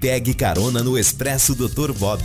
Pegue carona no Expresso Dr. Bob.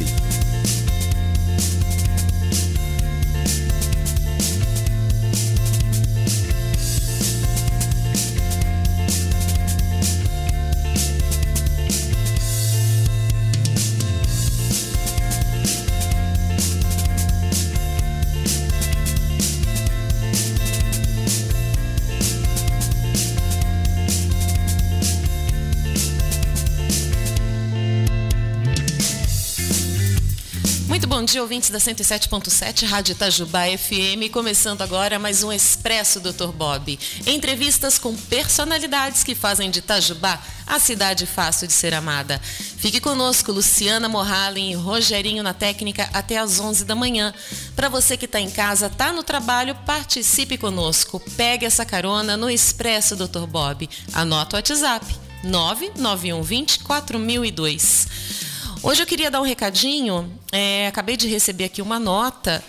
Dia, ouvintes da 107.7 Rádio Itajubá FM, começando agora mais um Expresso Dr. Bob. Entrevistas com personalidades que fazem de Itajubá a cidade fácil de ser amada. Fique conosco, Luciana Morhalen e Rogerinho na técnica até às 11 da manhã. Para você que está em casa, está no trabalho, participe conosco. Pegue essa carona no Expresso Dr. Bob. Anota o WhatsApp 99120 4002. Hoje eu queria dar um recadinho. É, acabei de receber aqui uma nota.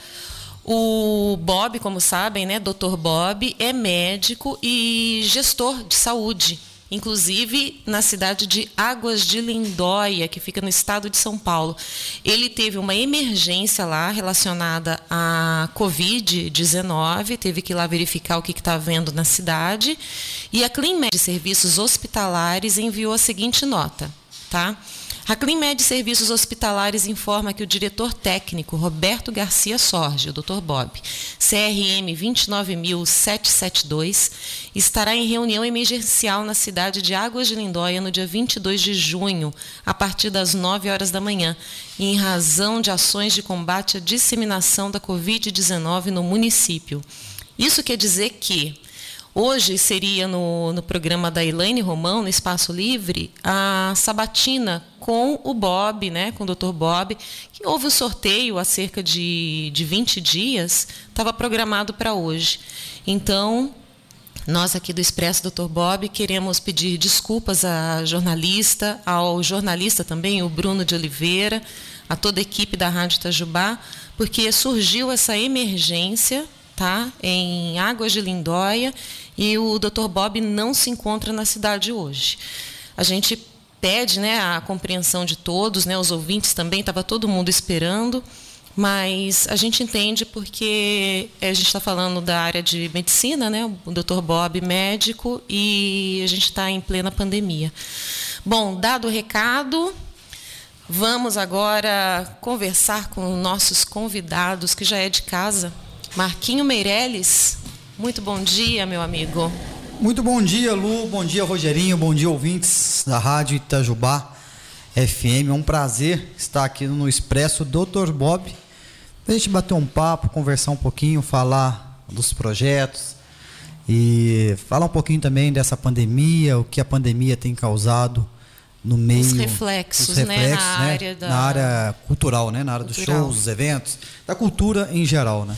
O Bob, como sabem, né, Dr. Bob é médico e gestor de saúde, inclusive na cidade de Águas de Lindóia, que fica no estado de São Paulo. Ele teve uma emergência lá relacionada à Covid-19, teve que ir lá verificar o que está havendo na cidade, e a CleanMed Serviços Hospitalares enviou a seguinte nota, tá? A Climed Serviços Hospitalares informa que o diretor técnico Roberto Garcia Sorge, o Dr. Bob, CRM 29772, estará em reunião emergencial na cidade de Águas de Lindóia no dia 22 de junho, a partir das 9 horas da manhã, em razão de ações de combate à disseminação da Covid-19 no município. Isso quer dizer que Hoje seria no, no programa da Elaine Romão, no Espaço Livre, a sabatina com o Bob, né, com o Dr. Bob, que houve o um sorteio há cerca de, de 20 dias, estava programado para hoje. Então, nós aqui do Expresso Dr. Bob queremos pedir desculpas à jornalista, ao jornalista também, o Bruno de Oliveira, a toda a equipe da Rádio Itajubá, porque surgiu essa emergência tá, em Águas de Lindóia e o Dr. Bob não se encontra na cidade hoje. A gente pede né, a compreensão de todos, né, os ouvintes também, estava todo mundo esperando, mas a gente entende porque a gente está falando da área de medicina, né, o Dr. Bob médico, e a gente está em plena pandemia. Bom, dado o recado, vamos agora conversar com nossos convidados, que já é de casa. Marquinho Meirelles, muito bom dia, meu amigo. Muito bom dia, Lu. Bom dia, Rogerinho. Bom dia, ouvintes da Rádio Itajubá FM. É um prazer estar aqui no Expresso Dr. Bob. A gente bater um papo, conversar um pouquinho, falar dos projetos e falar um pouquinho também dessa pandemia, o que a pandemia tem causado no meio. Os reflexos, os reflexos né? Na, né? Área da... na área cultural, né? Na área cultural. dos shows, dos eventos, da cultura em geral, né?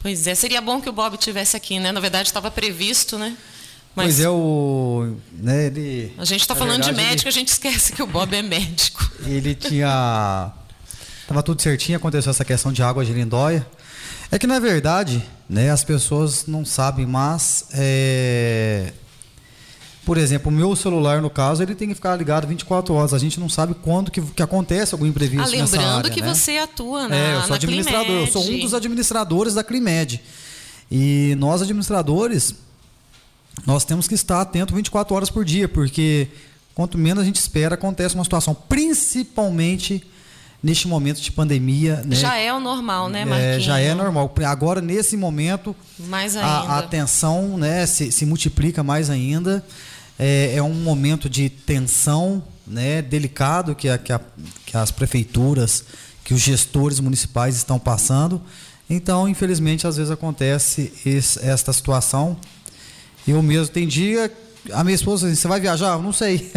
Pois é, seria bom que o Bob tivesse aqui, né? Na verdade, estava previsto, né? Mas pois é, o. Né, ele, a gente está falando verdade, de médico, ele, a gente esquece que o Bob é médico. Ele tinha. Tava tudo certinho, aconteceu essa questão de água de lindóia. É que na verdade, né, as pessoas não sabem, mas é, por exemplo, o meu celular, no caso, ele tem que ficar ligado 24 horas. A gente não sabe quando que, que acontece algum imprevisto ah, lembrando nessa área, que né? você atua na É, eu sou administrador. Eu sou um dos administradores da Climed. E nós, administradores, nós temos que estar atento 24 horas por dia, porque quanto menos a gente espera, acontece uma situação, principalmente neste momento de pandemia. Né? Já é o normal, né, Marquinhos? É, já é normal. Agora, nesse momento, mais ainda. A, a tensão né, se, se multiplica mais ainda é, é um momento de tensão né, delicado que, a, que, a, que as prefeituras, que os gestores municipais estão passando. Então, infelizmente, às vezes acontece esse, esta situação. Eu mesmo tem dia a minha esposa assim, você vai viajar? Não sei.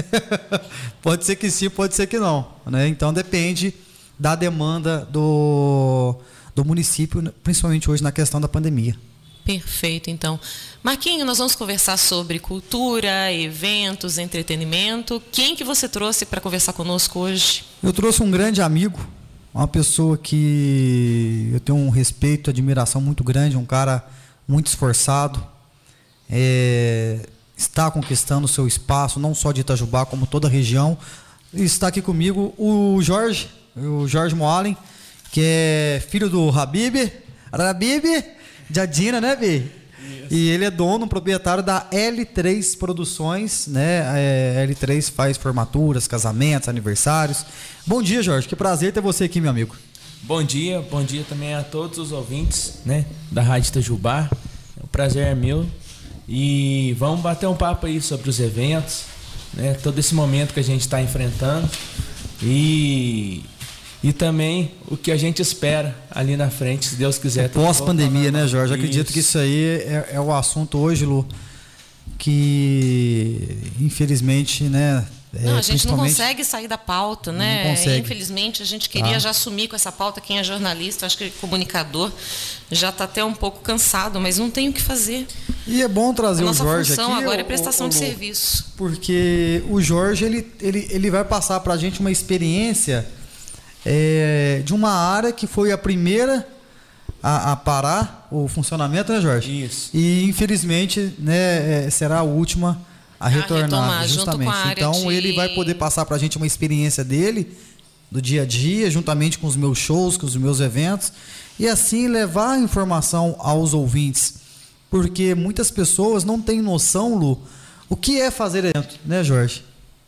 pode ser que sim, pode ser que não. Né? Então depende da demanda do, do município, principalmente hoje na questão da pandemia. Perfeito, então. Marquinho, nós vamos conversar sobre cultura, eventos, entretenimento. Quem que você trouxe para conversar conosco hoje? Eu trouxe um grande amigo, uma pessoa que eu tenho um respeito, admiração muito grande, um cara muito esforçado, é, está conquistando o seu espaço, não só de Itajubá, como toda a região, está aqui comigo o Jorge, o Jorge Moalen, que é filho do Habib, Habib de Adina, né, Bi? E ele é dono, proprietário da L3 Produções, né? É, L3 faz formaturas, casamentos, aniversários. Bom dia, Jorge. Que prazer ter você aqui, meu amigo. Bom dia, bom dia também a todos os ouvintes, né, da Rádio Itajubá. O prazer é meu. E vamos bater um papo aí sobre os eventos, né, todo esse momento que a gente está enfrentando e e também o que a gente espera ali na frente, se Deus quiser. Pós-pandemia, né, Jorge? Isso. Acredito que isso aí é, é o assunto hoje, Lu, que infelizmente, né, é, não, a gente não consegue sair da pauta, né? Infelizmente, a gente queria ah. já assumir com essa pauta. Quem é jornalista, acho que comunicador, já está até um pouco cansado, mas não tem o que fazer. E é bom trazer o Jorge aqui. agora é prestação o, o, de serviço. Porque o Jorge ele, ele, ele vai passar para a gente uma experiência é, de uma área que foi a primeira a, a, parar o funcionamento, né, Jorge? Isso. E infelizmente, né, é, será a última a retornar, retomar, justamente. então de... ele vai poder passar para a gente uma experiência dele do dia a dia, juntamente com os meus shows, com os meus eventos, e assim levar a informação aos ouvintes, porque muitas pessoas não têm noção, Lu, o que é fazer evento, né, Jorge?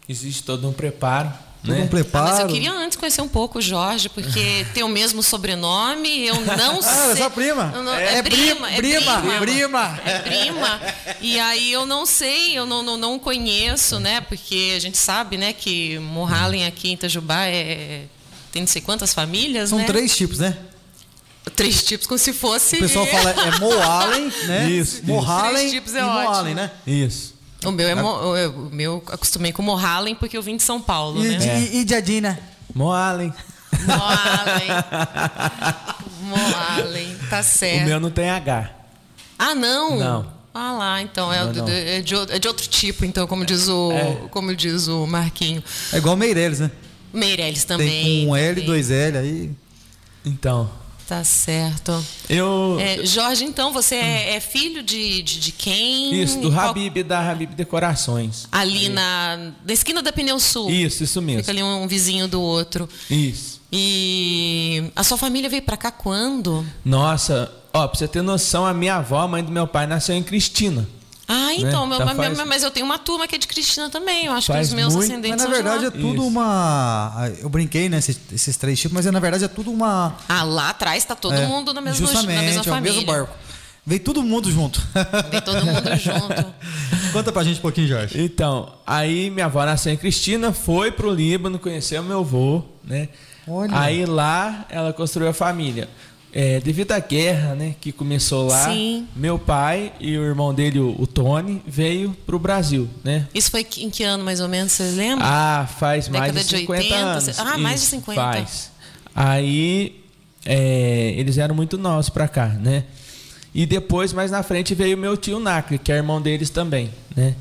Existe todo um preparo Todo né? um preparo. Ah, mas eu queria antes conhecer um pouco o Jorge, porque tem o mesmo sobrenome, eu não ah, sei. Ah, é sua prima. Não, é, é, prima, é prima, prima, prima. É prima. E aí eu não sei, eu não, não, não conheço, né? Porque a gente sabe, né, que Mohalen aqui em Itajubá é, tem não sei quantas famílias, São né? três tipos, né? Três tipos, como se fosse. O pessoal fala é Moalen, né? Isso. Mohalen três tipos é e ótimo. Moalen, né? Isso. O meu é mo, o meu acostumei com Mohalen porque eu vim de São Paulo, e, né? É. E, de Adina? Moalen. Moalen. Moalen, tá certo. O meu não tem H. Ah, não? Não. Ah lá, então é, não, é, de, é de outro tipo, então, como diz o, é. como diz o Marquinho. É igual Meirelles, né? Meirelles também. Tem um L, dois L aí. Então. Tá certo. Eu. É, Jorge, então, você é, é filho de, de, de, quem? Isso, do Qual... Habib, da Habib Decorações. Ali na, na esquina da Pneu Sul. Isso, isso mesmo. Fica ali um, um vizinho do outro. Isso. E a sua família veio para cá quando? Nossa, ó, pra você ter noção, a minha avó, a mãe do meu pai, nasceu em Cristina. Ah, né? então, né? meu, faz... mas eu tenho uma turma que é de Cristina também. Eu acho faz que os meus muito... ascendentes Mas na verdade é tudo Isso. uma. Eu brinquei, né? Esses, esses, três tipos, mas é, na verdade é tudo uma. Ah, lá atrás tá todo é, mundo na mesma, justamente, na mesma família. É o mesmo barco. Veio todo mundo junto. Veio todo mundo junto. Conta pra gente um pouquinho, Jorge. Então, aí minha avó nasceu em Cristina, foi pro Líbano, conheceu meu avô, né? Olha. Aí lá ela construiu a família. É, devido à guerra, né, que começou lá, Sim. meu pai e o irmão dele, o, o Tony, veio para o Brasil, né? Isso foi em que ano mais ou menos, você lembra? Ah, faz Década mais de 50 de 80, anos. Ah, mais de 50. Faz. Aí é, eles eram muito novos para cá, né? E depois, mais na frente, veio meu tio Nacre, que é irmão deles também, né?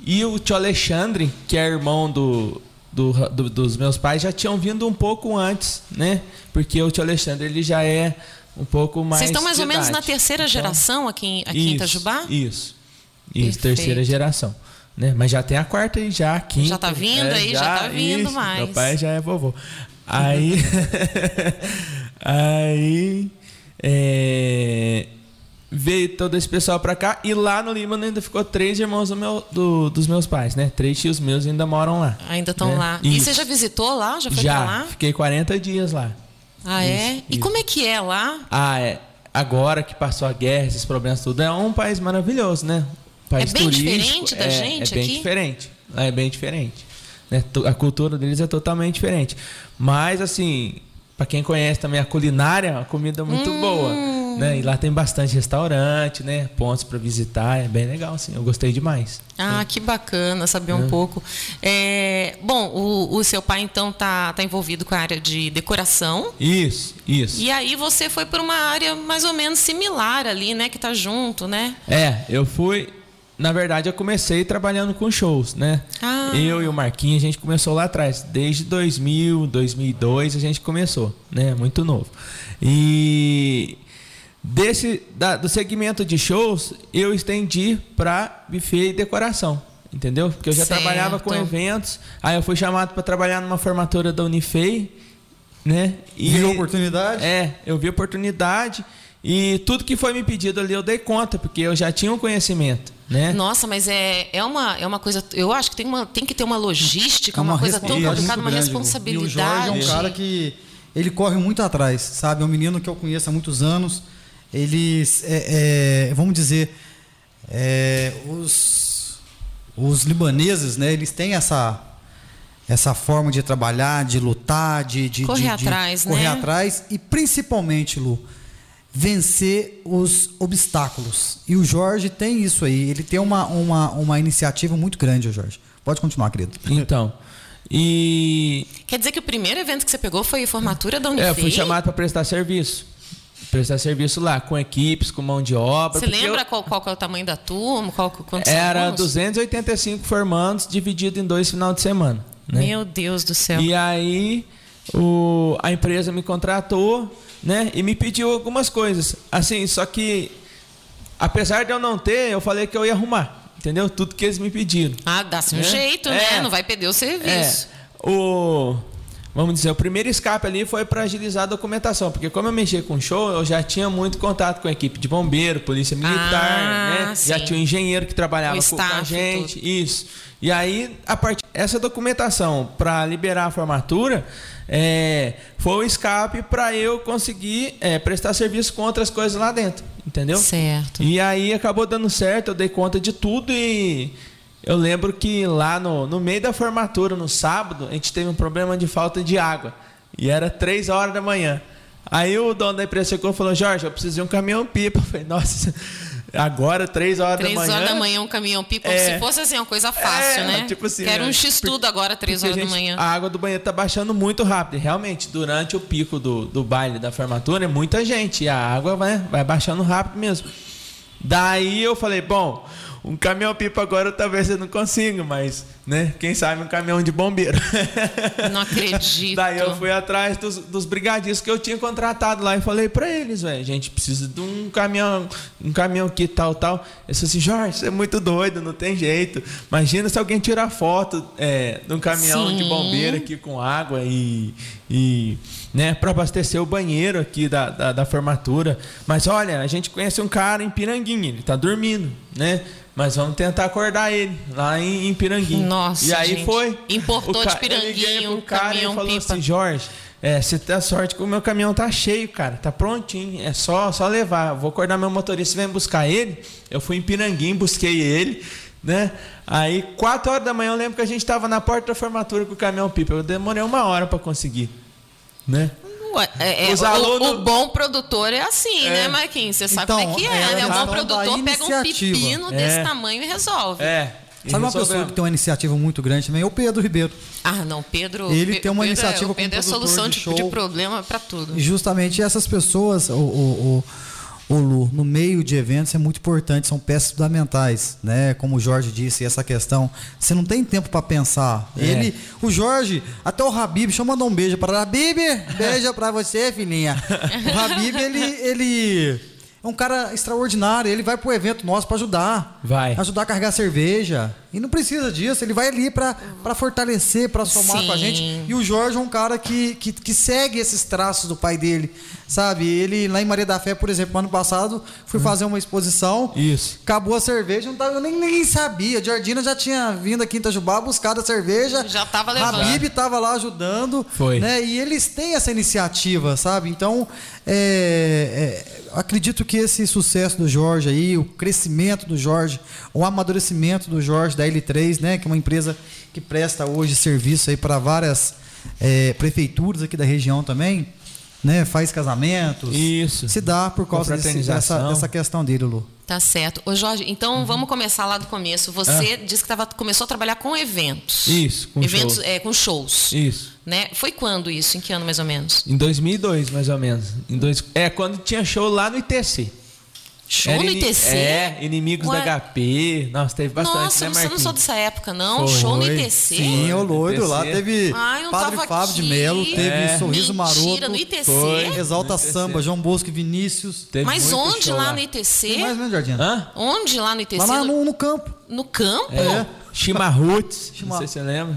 E o tio Alexandre, que é irmão do, do, do, dos meus pais já tinham vindo um pouco antes, né? Porque o tio Alexandre ele já é um pouco mais. Vocês estão mais ou menos na terceira então, geração aqui, aqui isso, em Itajubá? Isso. Isso, terceira geração. Né? Mas já tem a quarta e já a quinta. Já tá vindo é, aí, já, já tá vindo isso, mais. Meu pai já é vovô. Aí. aí. É, veio todo esse pessoal para cá e lá no Líbano ainda ficou três irmãos do meu, do, dos meus pais, né? Três tios meus ainda moram lá. Ainda estão né? lá. Isso. E você já visitou lá? Já foi já, lá? Fiquei 40 dias lá. Ah, isso, é? E isso. como é que é lá? Ah, é. Agora que passou a guerra, esses problemas tudo, é um país maravilhoso, né? país é bem diferente da é, gente é bem aqui? diferente. É bem diferente. Né? A cultura deles é totalmente diferente. Mas, assim, para quem conhece também a culinária, a comida é muito hum. boa. Né? E lá tem bastante restaurante, né? Pontos para visitar, é bem legal, assim. Eu gostei demais. Ah, que bacana saber um é. pouco. É, bom, o, o, seu pai então tá, tá envolvido com a área de decoração. Isso, isso. E aí você foi para uma área mais ou menos similar ali, né? Que tá junto, né? É, eu fui. Na verdade, eu comecei trabalhando com shows, né? Ah. Eu e o Marquinhos, a gente começou lá atrás. Desde 2000, 2002, a gente começou, né? Muito novo. E desse da, do segmento de shows eu estendi para buffet e decoração. entendeu? Porque eu já Certo. trabalhava com eventos, aí eu fui chamado para trabalhar numa formatura da Unifei, né? E Viu a oportunidade? É, eu vi oportunidade e tudo que foi me pedido ali eu dei conta, porque eu já tinha um conhecimento, né? Nossa, mas é, é, uma, é uma coisa. Eu acho que tem, uma, tem que ter uma logística, É uma, coisa tão responsabilidade complicada, uma grande, responsabilidade. E o Jorge é um cara que ele corre muito atrás, sabe? É um menino que eu conheço há muitos anos. Eles, é, é, vamos dizer, é, os, os libaneses, né? Eles têm essa essa forma de trabalhar, de lutar, de, de Correr de- de atrás, correr né? atrás e principalmente, Lu, vencer os obstáculos. E o Jorge tem isso aí. Ele tem uma, uma, uma iniciativa muito grande, o Jorge. Pode continuar, querido. Então, e Quer dizer que o primeiro evento que você pegou foi a formatura da Unifei? é, eu fui chamado para prestar serviço. Prestar serviço lá, com equipes, com mão de obra. Você lembra eu- qual, qual é o tamanho da turma? Qual, quantos Era alunos? 285 formandos dividido em dois final de semana. Né? Meu Deus do céu. E aí o, a empresa me contratou, né? E me pediu algumas coisas. Assim, só que apesar de eu não ter, eu falei que eu ia arrumar. Entendeu? Tudo que eles me pediram. Ah, dá-se um É. jeito, É. né? Não vai perder o serviço. É, o vamos dizer, o primeiro escape ali foi para agilizar a documentação, porque como eu mexia com show, eu já tinha muito contato com a equipe de bombeiro, polícia militar, Ah, né? sim. Já tinha um engenheiro que trabalhava com, a gente, isso. E aí, a partir essa documentação para liberar a formatura é, foi o escape para eu conseguir é, prestar serviço com outras coisas lá dentro, entendeu? Certo. E aí acabou dando certo, eu dei conta de tudo e eu lembro que lá no, no meio da formatura, no sábado, a gente teve um problema de falta de água. E era três horas da manhã. Aí o dono da empresa chegou e falou, Jorge, eu preciso de um caminhão pipa. Eu falei, nossa, agora três horas Três da manhã. horas da manhã, um caminhão pipa. É. Se fosse assim, uma coisa fácil, É, né? Tipo assim, Quero né? um X-tudo agora, três Porque, horas da gente, manhã. A água do banheiro tá baixando muito rápido. Realmente, durante o pico do, do baile da formatura, é muita gente. E a água vai, vai baixando rápido mesmo. Daí eu falei, bom, um caminhão pipa agora talvez eu não consiga, mas, né? Quem sabe um caminhão de bombeiro. Não acredito. Daí eu fui atrás dos, dos brigadistas que eu tinha contratado lá e falei pra eles, velho, a gente precisa de um caminhão, um caminhão aqui, tal, tal. Eles falaram assim, Jorge, você é muito doido, não tem jeito. Imagina se alguém tirar foto é, de um caminhão de Sim. bombeiro aqui com água e, e né, para abastecer o banheiro aqui da, da, da formatura. Mas olha, a gente conhece um cara em Piranguinha, ele tá dormindo, né? Mas vamos tentar acordar ele lá em, em Piranguinha. Nossa, E aí gente. foi. Importou O de Piranguinho, pro cara e caminhão falou pipa. assim, Jorge, é, você tem a sorte que o meu caminhão tá cheio, cara. Tá prontinho. É só, só levar. Vou acordar meu motorista vem buscar ele. Eu fui em Piranguinho, busquei ele, né? Aí, quatro horas da manhã, eu lembro que a gente tava na porta da formatura com o caminhão pipa. Eu demorei uma hora para conseguir, né? Ué, é, é, Os o- alunos- o, bom produtor é assim, É. né, Marquinhos? Você sabe Então, como é que é é, né? O bom produtor pega um pepino É. desse tamanho e resolve. É. e Sabe uma pessoa que tem uma iniciativa muito grande também? É o Pedro Ribeiro. Ah, não, Pedro. Ele Pe- tem uma Pedro é- iniciativa o Pedro como é solução de, de de problema para tudo. E justamente essas pessoas, o, o, o, o Lu, no meio de eventos é muito importante, são peças fundamentais, né? Como o Jorge disse, essa questão, você não tem tempo para pensar. É. Ele, o Jorge, até o Habib, deixa eu mandar um beijo para Habib, beijo para você, filhinha. O Habib, ele, ele é um cara extraordinário, ele vai pro evento nosso para ajudar. Vai. Ajudar a carregar cerveja. E não precisa disso, ele vai ali para fortalecer, para somar com a Sim. gente. E o Jorge é um cara que, que, que segue esses traços do pai dele, sabe? Ele, lá em Maria da Fé, por exemplo, ano passado, fui fazer uma exposição. Isso. Acabou a cerveja, não tava, eu nem, nem sabia. Jardina já tinha vindo aqui em Itajubá buscar a cerveja. Já tava levando. Habib tava lá ajudando. Foi. Né? E eles têm essa iniciativa, sabe? Então, é, é, acredito que esse sucesso do Jorge aí, o crescimento do Jorge, o amadurecimento do Jorge da L3, né? Que é uma empresa que presta hoje serviço aí para várias é, prefeituras aqui da região também, né? Faz casamentos. Isso. Se dá por causa desse, dessa, dessa questão dele, Lu. Tá certo. Ô Jorge, então Uhum. vamos começar lá do começo. Você disse que tava, começou a trabalhar com eventos. Isso, com eventos, shows. É, com shows. Isso. Né? Foi quando isso? Em que ano mais ou menos? Em 2002, mais ou menos. Em dois, é, quando tinha show lá no ITC. Show Era no ITC? É, inimigos Ué. da HP. Nossa, teve bastante, Nossa, né, eu não- eu não sou Marquinhos? dessa época, não. Foi. Show no ITC? Sim, o loiro lá. Teve Ai, eu Padre tava Fábio de. Melo, teve É. Sorriso Mentira, Maroto. no ITC? Foi. Exalta ITC. Samba, João Bosco e Vinícius. Teve Mas muito onde lá no ITC? Tem mais mesmo, Jardim? Hã? Onde lá no ITC? Lá, lá no, no, no campo. no campo? É. Chimarruts, Chima- não sei se você lembra.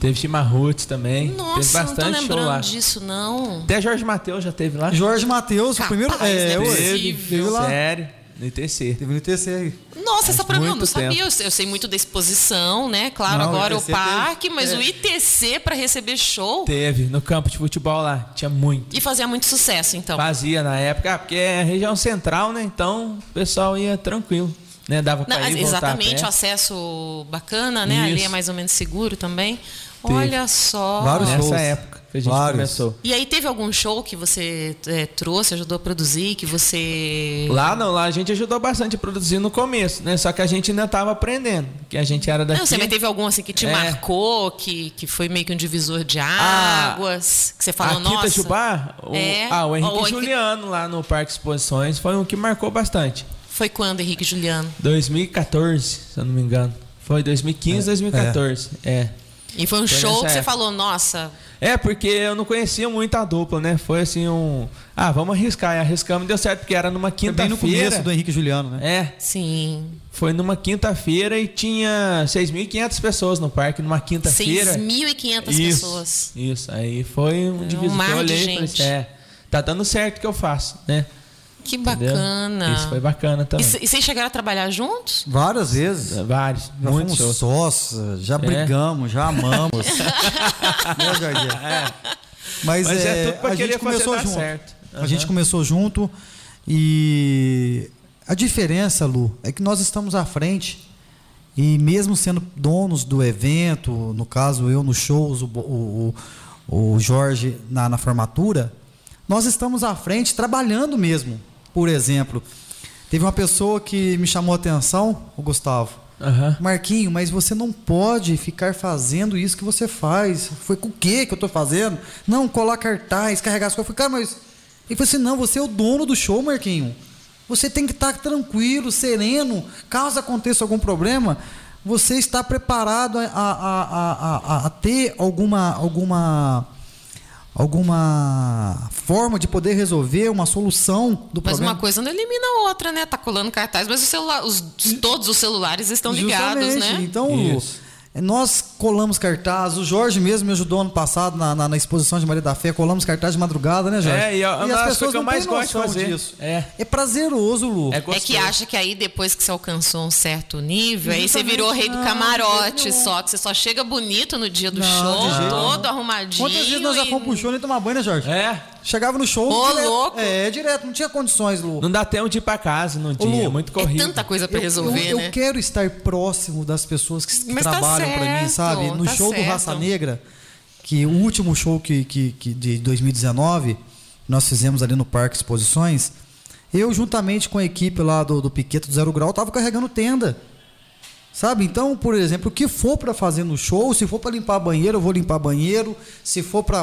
Teve Chimarruts também. teve Nossa, não tô bastante show lá. lembrando disso, não. Até Jorge Matheus já teve lá. Jorge Matheus, o primeiro. não é É, possível. teve lá. Sério, no ITC. Teve no ITC aí. Nossa, essa pra mim eu não sabia. Eu, eu sei muito da exposição, né? Claro, Não, o agora o ITC parque, teve- mas é. o ITC pra receber show. Teve, no campo de futebol lá. Tinha muito. E fazia muito sucesso, então. Fazia na época, ah, porque é região central, né? Então o pessoal ia tranquilo. Né? Dava Não, pra ir, voltar a exatamente, pé. o acesso bacana, né? Ali Isso. é mais ou menos seguro também. Olha só. Vários Nessa shows. época que a gente Vários. começou. E aí teve algum show que você é, trouxe, ajudou a produzir, que você. Lá não, lá a gente ajudou bastante a produzir no começo, né? Só que a gente ainda tava aprendendo, que a gente era daqui. Não, você mas teve algum assim que te É. marcou, que, que foi meio que um divisor de Ah, águas, que você falou, a nossa. Quinta Jubá, o, É. ah, o Henrique O Henrique- Juliano lá no Parque Exposições foi um que marcou bastante. Foi quando, Henrique Juliano? 2014, se eu não me engano. Foi 2015, 2014. É. E foi um Foi show que você época. falou, nossa, É, porque eu não conhecia muito a dupla, né? Foi assim um. Ah, vamos arriscar. E arriscamos e deu certo, porque era numa Foi bem no começo quinta-feira. do Henrique Juliano, né? É, sim. foi numa quinta-feira e tinha 6.500 pessoas no parque, numa quinta-feira. 6.500 Isso, pessoas. Isso, aí foi um divisor mar que eu de olhei e falei gente. assim, é, tá dando certo o que eu faço, né? Que Entendeu? bacana. Isso foi bacana também. e vocês chegaram a trabalhar juntos? Várias vezes. Vários, Já muitos fomos. É. sócios, já brigamos, já amamos. né, Jardim? Mas, Mas é é, tudo pra a gente começou fazer dar junto. certo. A gente começou junto e a diferença, Lu, é que nós estamos à frente e mesmo sendo donos do evento, no caso eu nos shows, o, o, o Jorge na, na formatura, nós estamos à frente trabalhando mesmo. Por exemplo, teve uma pessoa que me chamou a atenção, o Gustavo. Aham. Marquinho, mas você não pode ficar fazendo isso que você faz. Foi com o que que eu tô fazendo? Não, colar cartaz, carregar as coisas. Eu falei, cara, mas. Ele falou assim: não, você é o dono do show, Marquinho. Você tem que estar tranquilo, sereno. Caso aconteça algum problema, você está preparado a, a, a, a, a- a ter alguma. alguma alguma forma de poder resolver uma solução do Mas problema. uma coisa não elimina a outra, né? Tá colando cartaz, mas o celular, os, todos os celulares estão ligados, Justamente. né? Então, Lu, Isso. Nós colamos cartaz. O Jorge mesmo me ajudou ano passado na, na, na exposição de Maria da Fé. Colamos cartaz de madrugada, né, Jorge? É, e é uma das coisas que eu não mais têm gosto de noção fazer. disso. É. É prazeroso, Lu. É É que acha que aí depois que você alcançou um certo nível, aí você virou rei do não, camarote não. só, que você só chega bonito no dia do Não, show, todo arrumadinho. Quantas vezes nós já e- fomos pro show nem tomar banho, né, Jorge? É, Chegava no show. Ô, direto. louco. É, direto. Não tinha condições, Lu. não dá tempo de ir pra casa no dia, Lu, é muito É corrido. tanta coisa pra Eu- resolver, eu, né? eu quero estar próximo das pessoas que, que Mas tá pra mim, certo, sabe? No tá show do certo. Raça Negra, que o último show que, que, que de 2019, nós fizemos ali no Parque Exposições, eu juntamente com a equipe lá do, do Piqueto do Zero Grau, tava carregando tenda. Sabe? Então, por exemplo, o que for para fazer no show, se for para limpar banheiro, eu vou limpar banheiro. Se for para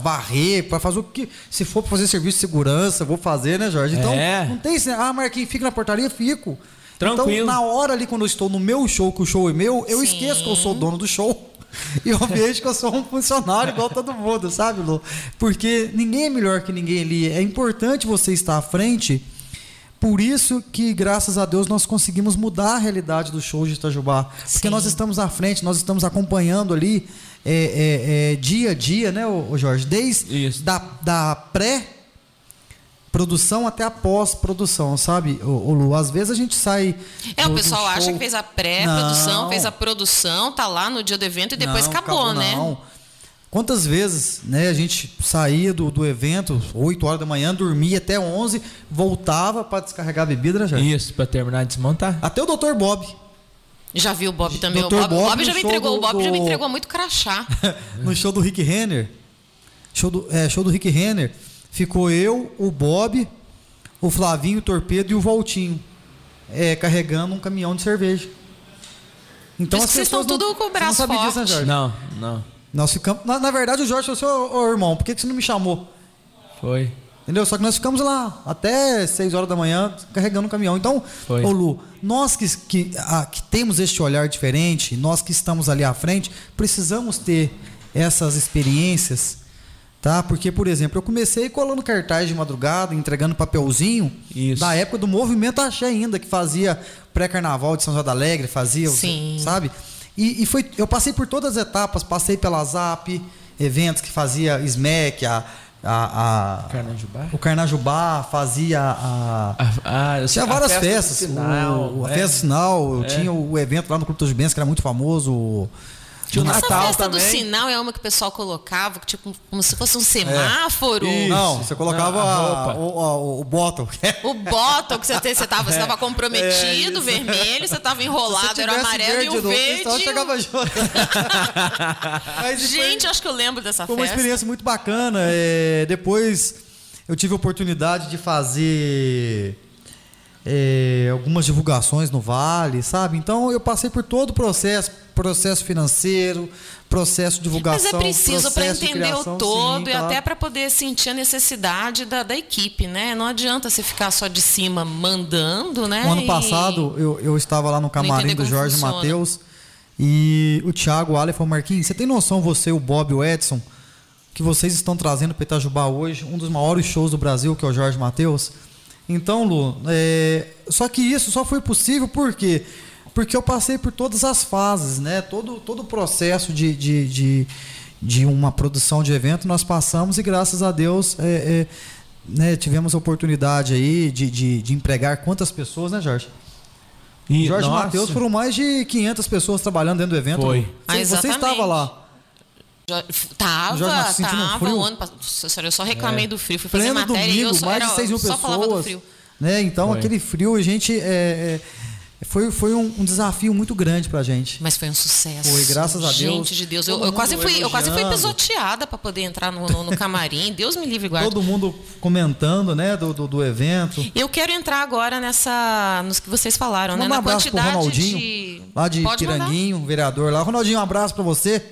varrer, para fazer o que. Se for para fazer serviço de segurança, eu vou fazer, né, Jorge? Então, É. não tem. Ah, Marquinhos, fica na portaria, fico. Tranquilo. Então, na hora ali, quando eu estou no meu show, que o show é meu, eu Sim. esqueço que eu sou o dono do show. E eu vejo que eu sou um funcionário igual todo mundo, sabe, Lu? Porque ninguém é melhor que ninguém ali. É importante você estar à frente. Por isso que, graças a Deus, nós conseguimos mudar a realidade do show de Itajubá. Porque Sim. nós estamos à frente, nós estamos acompanhando ali é, é, é, dia a dia, né, ô Jorge? Desde Isso. da, da pré produção até a pós-produção, sabe, ô, ô Lu? Às vezes a gente sai. É, do- o do pessoal acha que fez a pré-produção, fez a produção, tá lá no dia do evento e depois Não, acabou, né? Não. Quantas vezes né, a gente saía do, do evento, 8 horas da manhã, dormia até 11, voltava para descarregar a bebida, né, Jorge? Isso, pra terminar de desmontar. Até o Dr. Bob, Já viu o Bob também. O Dr. Bob, o Bob Bob no já me entregou, do- o Bob já me do- entregou muito crachá. no show do Rick Renner, show do, é, show do Rick Renner, ficou eu, o Bob, o Flavinho, o Torpedo e o Voltinho, é, carregando um caminhão de cerveja. Então Por as vocês estão não, tudo com o você não braço sabe disso, né? Não, não. Nós ficamos, na, na verdade, o Jorge falou assim, ô, ô, irmão, por que, que você não me chamou? Foi. Entendeu? Só que nós ficamos lá até 6 horas da manhã carregando o caminhão. Então, Foi. ô Lu, nós que, que, ah, que temos este olhar diferente, nós que estamos ali à frente, precisamos ter essas experiências, tá? Porque, por exemplo, eu comecei colando cartaz de madrugada, entregando papelzinho Isso. da época do movimento Axé ainda, que fazia pré-carnaval de São João da Alegre, fazia, Sim. sabe? E, e foi, eu passei por todas as etapas, passei pela ZAP, eventos que fazia SMEC, a, a, a- Carnajubá? o Carnajubá, fazia a. Eu sei, Tinha a várias festa festas. sinal, o, a é. festa sinal, É. tinha o evento lá no Clube dos Bens, que era muito famoso. Tinha o Essa Natal festa também. do sinal é uma que o pessoal colocava, que, tipo, como se fosse um semáforo. Isso. Não, você colocava Não, a a- roupa. o, a- o bottom. O bottom que você estava você tava comprometido, vermelho, você estava enrolado, era o amarelo e o verde. Só chegava junto. E foi- Gente, eu acho que eu lembro dessa Foi uma festa. experiência muito bacana. É, depois eu tive a oportunidade de fazer é, algumas divulgações no Vale, sabe? Então eu passei por todo o processo, processo financeiro, processo de Mas divulgação. é preciso para entender criação, o todo sim, e claro. até para poder sentir a necessidade da, da equipe, né? Não adianta você ficar só de cima mandando, né? No ano E- passado, eu, eu estava lá no camarim do Jorge. Matheus e o Thiago Ale falou: Marquinhos, você tem noção, você, o Bob e o Edson, que vocês estão trazendo para Itajubá hoje, um dos maiores shows do Brasil, que é o Jorge Matheus? Então, Lu, é, só que isso só foi possível por quê? Porque eu passei por todas as fases, né? Todo, todo o processo de, de, de, de uma produção de evento nós passamos e graças a Deus é, é, né, tivemos a oportunidade aí de, de, de empregar quantas pessoas, né, Jorge? E, Jorge Matheus foram mais de 500 pessoas trabalhando dentro do evento. Foi. Lu. Ah, Você, você estava lá. Tava, Jorge sentindo um tava. frio? O ano passado. Nossa senhora, eu só reclamei do frio. Fui fazer Pleno matéria e eu domingo, só, mais era, de 6 mil só falava do pessoas. frio. Né? Então, Foi. aquele frio, a gente. é, é, foi foi um, um desafio muito grande pra gente. Mas foi um sucesso. Foi, graças a Deus. Gente de Deus, eu, eu quase fui, eu quase fui pisoteada para poder entrar no, no, no camarim. Deus me livre guarde. Todo mundo comentando, né, do, do, do evento. Eu quero entrar agora nessa, nos que vocês falaram, né? Manda um Na abraço pro quantidade Ronaldinho, de. lá de Pode mandar. Piranguinho, vereador lá. Ronaldinho, um abraço pra você.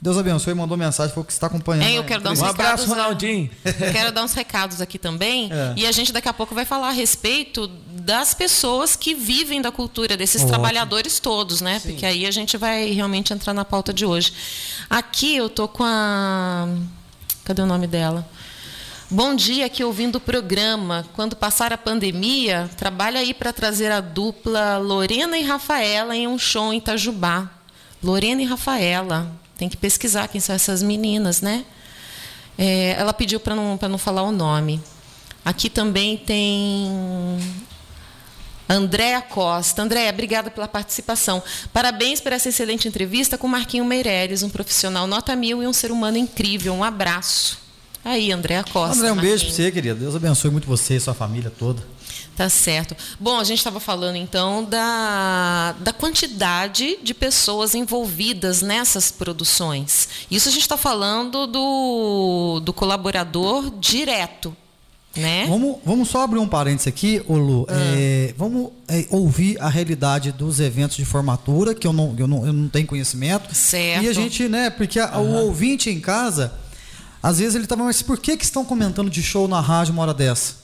Deus abençoe, mandou mensagem, falou que você está acompanhando. É, eu quero dar uns Um recados. abraço? Ronaldinho. Quero dar uns recados aqui também. É. E a gente daqui a pouco vai falar a respeito das pessoas que vivem da cultura, desses Ótimo. trabalhadores todos, né? Porque aí a gente vai realmente entrar na pauta de hoje. Aqui eu tô com a. Cadê o nome dela? Bom dia, aqui ouvindo o programa. Quando passar a pandemia, trabalha aí para trazer a dupla Lorena e Rafaela em um show em Itajubá. Lorena e Rafaela. Tem que pesquisar quem são essas meninas, né? É, ela pediu para não, pra não falar o nome. Aqui também tem Andréa Costa. Andréa, obrigada pela participação. Parabéns por essa excelente entrevista com Marquinho Meireles, um profissional nota mil e um ser humano incrível. Um abraço. Aí, Andréa Costa. André, um beijo pra Marquinho. você, querido. Deus abençoe muito você e sua família toda. Tá certo. Bom, a gente estava falando então da, da quantidade de pessoas envolvidas nessas produções. Isso a gente está falando do, do colaborador direto, né? Vamos, vamos só abrir um parênteses aqui, ô Lu. Ah. É, vamos é, ouvir a realidade dos eventos de formatura, que eu não, eu não, eu não tenho conhecimento. Certo. E a gente, né, porque a- o ouvinte em casa, às vezes ele tava, mas por que, que estão comentando de show na rádio uma hora dessa?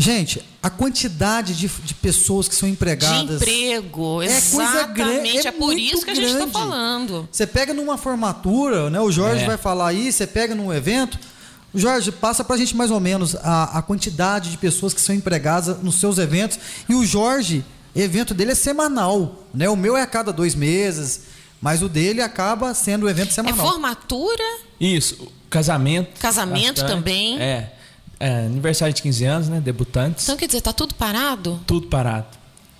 Gente, a quantidade de, de pessoas que são De empregadas. emprego, É coisa exatamente. é É, por muito isso que a gente está grande. falando. Você pega numa formatura, né? O Jorge É. vai falar aí, você pega num evento. Jorge, passa pra gente mais ou menos a, a quantidade de pessoas que são empregadas nos seus eventos. E o Jorge, evento dele é semanal, né? O meu é a cada dois meses, mas o dele acaba sendo o evento É semanal. formatura, Isso, casamento. Casamento também. É. É, aniversário de 15 anos, né? Debutantes. então quer dizer, tá tudo parado? Tudo parado.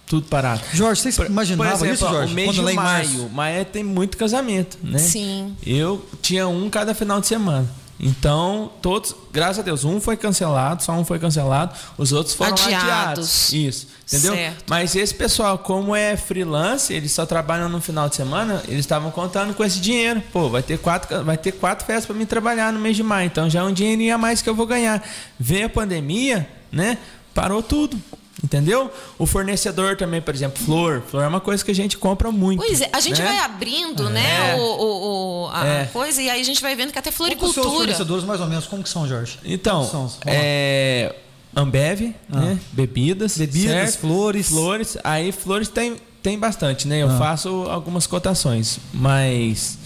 Tudo parado. Jorge, você Por- imaginava por exemplo, isso, Jorge? O mês Quando de maio. Maio tem muito casamento, né? Sim. Eu tinha um cada final de semana. Então, todos, graças a Deus, um foi cancelado, só um foi cancelado, os outros foram Adiados. adiados. Isso, entendeu? Certo. Mas esse pessoal, como é freelance, eles só trabalham no final de semana, eles estavam contando com esse dinheiro. Pô, vai ter quatro, vai ter quatro festas para mim trabalhar no mês de maio, então já é um dinheirinho a mais que eu vou ganhar. Vem a pandemia, né? Parou tudo. Entendeu? O fornecedor também, por exemplo, flor. Flor é uma coisa que a gente compra muito. Pois é, a gente né? vai abrindo, né, É. o, o- o- a É. coisa, e aí a gente vai vendo que até que são os floricultura. fornecedores mais ou menos? Como que são, Jorge? Então, são? É, Ambev, né? Bebidas. Bebidas, certo? flores. Flores. Aí flores tem, tem bastante, né? Eu Ah. faço algumas cotações. Mas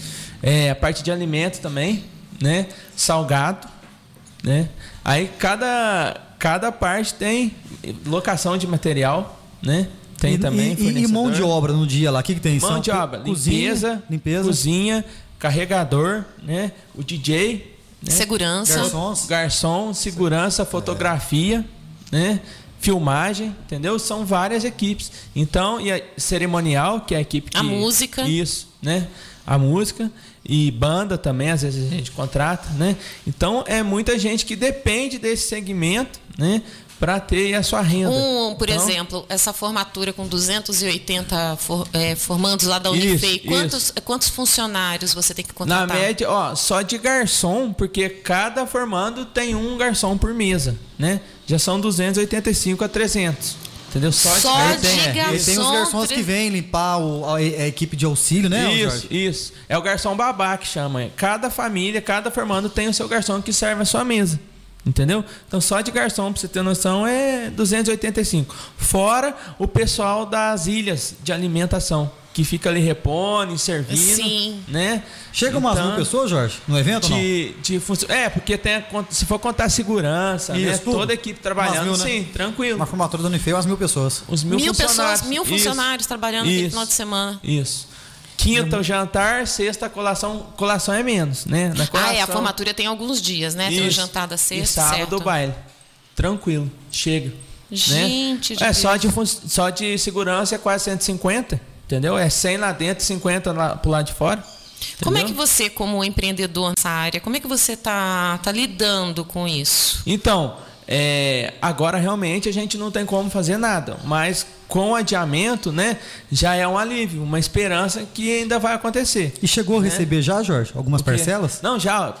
é, a parte de alimento também, né? Salgado, né? Aí cada, cada parte tem locação de material, né? Tem e, também. E, e mão de obra no dia lá, o que, que tem? Mão São de obra, cozinha, limpeza, limpeza. cozinha, carregador, né? O DJ, né? Segurança. Garçons. garçom, segurança, fotografia, né? Filmagem, entendeu? São várias equipes. Então, e a cerimonial, que é a equipe que A música. Isso, né? A música e banda também, às vezes a gente contrata, né? Então, é muita gente que depende desse segmento, né? Para ter a sua renda. Um, por Então, exemplo, essa formatura com 280 for, é, formandos lá da Isso, Unifei, quantos, quantos funcionários você tem que Na contratar? média, ó, só de garçom, porque cada formando tem um garçom por mesa, né? Já são 285 a 300. Entendeu? Só de de é. garçom. E tem os garçons que vêm limpar o- a, a equipe de auxílio, né, Isso, Jorge? isso. É o garçom babá que chama. Cada família, cada formando tem o seu garçom que serve a sua mesa. Entendeu? Então só de garçom, pra você ter noção, é 285. Fora o pessoal das ilhas de alimentação, que fica ali repondo, servindo. Sim. Né? Chega umas Então, mil pessoas, Jorge, no evento de, de É, porque tem se for contar segurança, né? Isso, tudo. toda a equipe trabalhando, mil, né? sim, tranquilo. Uma formatura da Unifei, umas mil pessoas. Os mil, Mil funcionários. pessoas, mil Isso. funcionários trabalhando no Isso. final de semana. Isso. Quinta o jantar, sexta a colação, colação é menos, né? Na Ah, é, a colação- formatura tem alguns dias, né? Tem o Isso. jantar da E sexta, sábado certo? o baile. Tranquilo, chega. Gente de né? É, só de, só de segurança é quase 150, entendeu? É 100 lá dentro, 50 lá pro lado de fora. Como é entendeu? que você, como empreendedor nessa área, como é que você tá, tá lidando com isso? Então, é, agora realmente a gente não tem como fazer nada, mas com o adiamento, né, já é um alívio, uma esperança que ainda vai acontecer. E chegou a Né? receber já, Jorge, algumas parcelas? Não, já.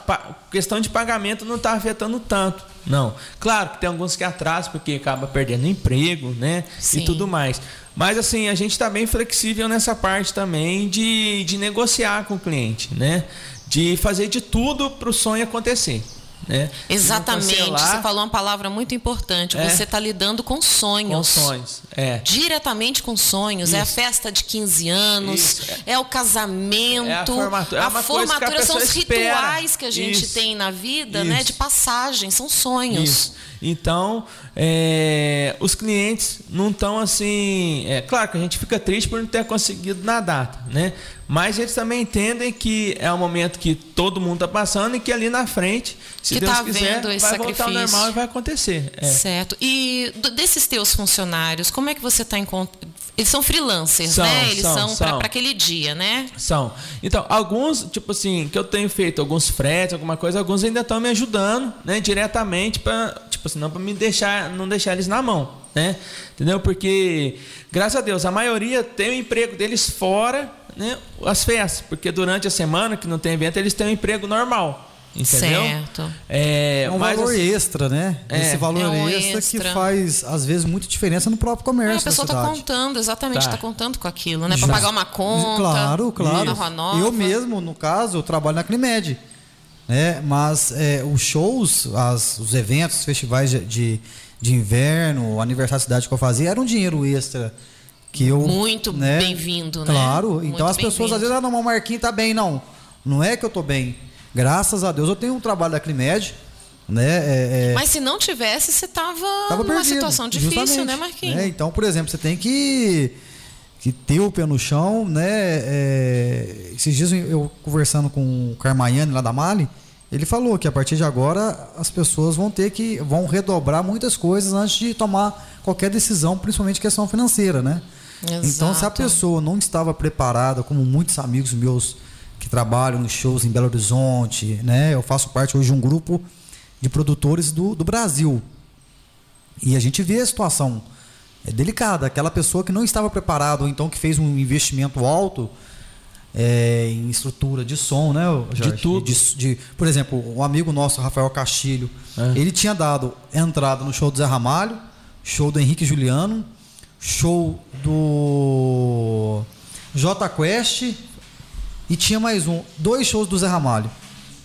questão de pagamento não está afetando tanto. Não. Claro que tem alguns que atrasam porque acaba perdendo emprego, né? Sim. E tudo mais. Mas assim, a gente está bem flexível nessa parte também de, de negociar com o cliente, né? De fazer de tudo para o sonho acontecer. Né? Exatamente. Você falou uma palavra muito importante. É. Você está lidando com com sonhos. sonhos. É. Diretamente com sonhos. É a Isso. festa de 15 anos, Isso, é. o casamento. É a formatura. É a que a formatura são os espera. rituais que a gente Isso. tem na vida, né? De passagem, são sonhos. Então, é, os clientes não estão assim. É claro que a gente fica triste por não ter conseguido na data, né? Mas eles também entendem que é um momento que todo mundo está passando e que ali na frente, se Que Deus tá quiser, vai esse voltar ao sacrifício. normal e vai acontecer. É. Certo. E desses teus funcionários, como é que você está em conta? Eles são freelancers, São, né? Eles são, são, são. para aquele dia, né? São. Então, alguns, tipo assim, que eu tenho feito alguns fretes, alguma coisa, alguns ainda estão me ajudando, né, diretamente para, tipo assim, não para me deixar, não deixar eles na mão, né? Entendeu? Porque graças a Deus, a maioria tem o emprego deles fora, né, as festas, porque durante a semana que não tem evento, eles têm um emprego normal. Entendeu? Certo. É, É um mas, valor assim, extra, né? É. Esse valor É um extra, extra. que faz, às vezes, muita diferença no próprio É, comércio a pessoa está contando, exatamente, Tá. está contando com aquilo, né? Para pagar uma conta. Claro, claro. uma rua nova. Eu mesmo, no caso, eu trabalho na Climed. Né? Mas é, os shows, as- os eventos, os festivais de, de, de inverno, o aniversário da cidade que eu fazia, era um dinheiro extra. Que eu, Muito né? bem-vindo, né? Claro. Muito então as pessoas às vezes, ah, não, o Marquinhos tá bem, não. Não é que eu tô bem. Graças a Deus eu tenho um trabalho da Climed. Né? É, é, Mas se não tivesse, você estava Tava numa perdido, situação difícil, justamente, né, Marquinhos? né? Então, por exemplo, você tem que, que ter o pé no chão, né? É, esses dias eu- conversando com o Carmaiane lá da Mali, ele falou que a partir de agora as pessoas vão ter que vão redobrar muitas coisas antes de tomar qualquer decisão, principalmente questão financeira, né? Então, se a Exato. pessoa não estava preparada, como muitos amigos meus que trabalham nos shows em Belo Horizonte, né? Eu faço parte hoje de um grupo de produtores do, do Brasil. E a gente vê a situação é delicada. Aquela pessoa que não estava preparada, ou então que fez um investimento alto é, em estrutura de som, né, Jorge? tudo. De, de- por exemplo, um amigo nosso, Rafael Castilho, É. ele tinha dado entrada no show do Zé Ramalho, show do Henrique Juliano, show do J Quest e tinha mais um, dois shows do Zé Ramalho.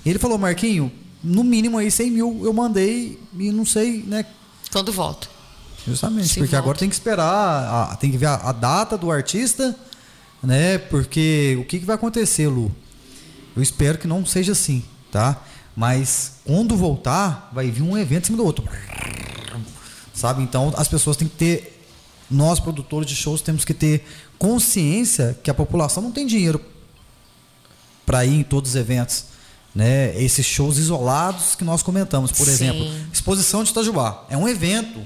Ele falou, Marquinho, no mínimo aí 100 mil eu mandei e não sei, né? Quando volta. Justamente, Se porque volta. agora tem que esperar, a- tem que ver a, a data do artista, né? Porque o que, que vai acontecer, Lu? Eu espero que não seja assim, tá? Mas quando voltar, vai vir um evento em cima do outro. Sabe? Então as pessoas têm que ter, nós produtores de shows temos que ter consciência que a população não tem dinheiro para ir em todos os eventos. Né? Esses shows isolados que nós comentamos, por Sim. exemplo, exposição de Itajubá. É um evento,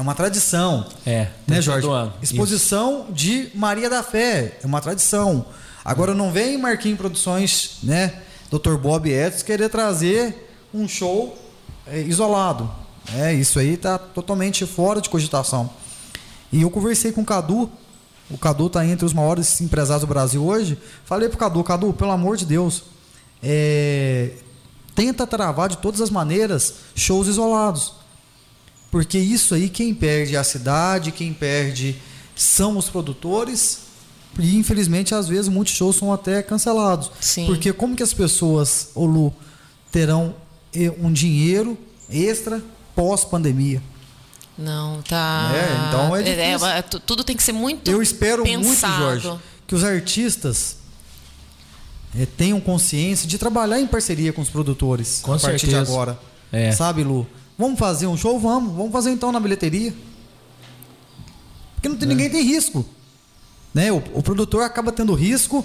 é uma tradição. É, Né, Jorge? Exposição de Maria da Fé, é uma tradição. Agora não vem Marquinhos Produções, né? Dr. Bob Edson querer trazer um show é, isolado. É, isso aí tá totalmente fora de cogitação. E eu conversei com o Cadu, o Cadu tá entre os maiores empresários do Brasil hoje. Falei pro Cadu, Cadu, pelo amor de Deus, é, tenta travar de todas as maneiras shows isolados. Porque isso aí quem perde é a cidade, quem perde são os produtores. E infelizmente, às vezes, muitos shows são até cancelados. Sim. Porque como que as pessoas, Lu, terão eh, um dinheiro extra pós-pandemia? Não, tá. É, então é difícil. é, tu- tudo tem que ser muito Eu espero pensado. muito, Jorge, que os artistas eh, tenham consciência de trabalhar em parceria com os produtores Com a partir certeza. de agora. É. Sabe, Lu? Vamos fazer um show? Vamos. Vamos fazer então na bilheteria. Porque não tem, É. ninguém tem risco. Né? O, o produtor acaba tendo risco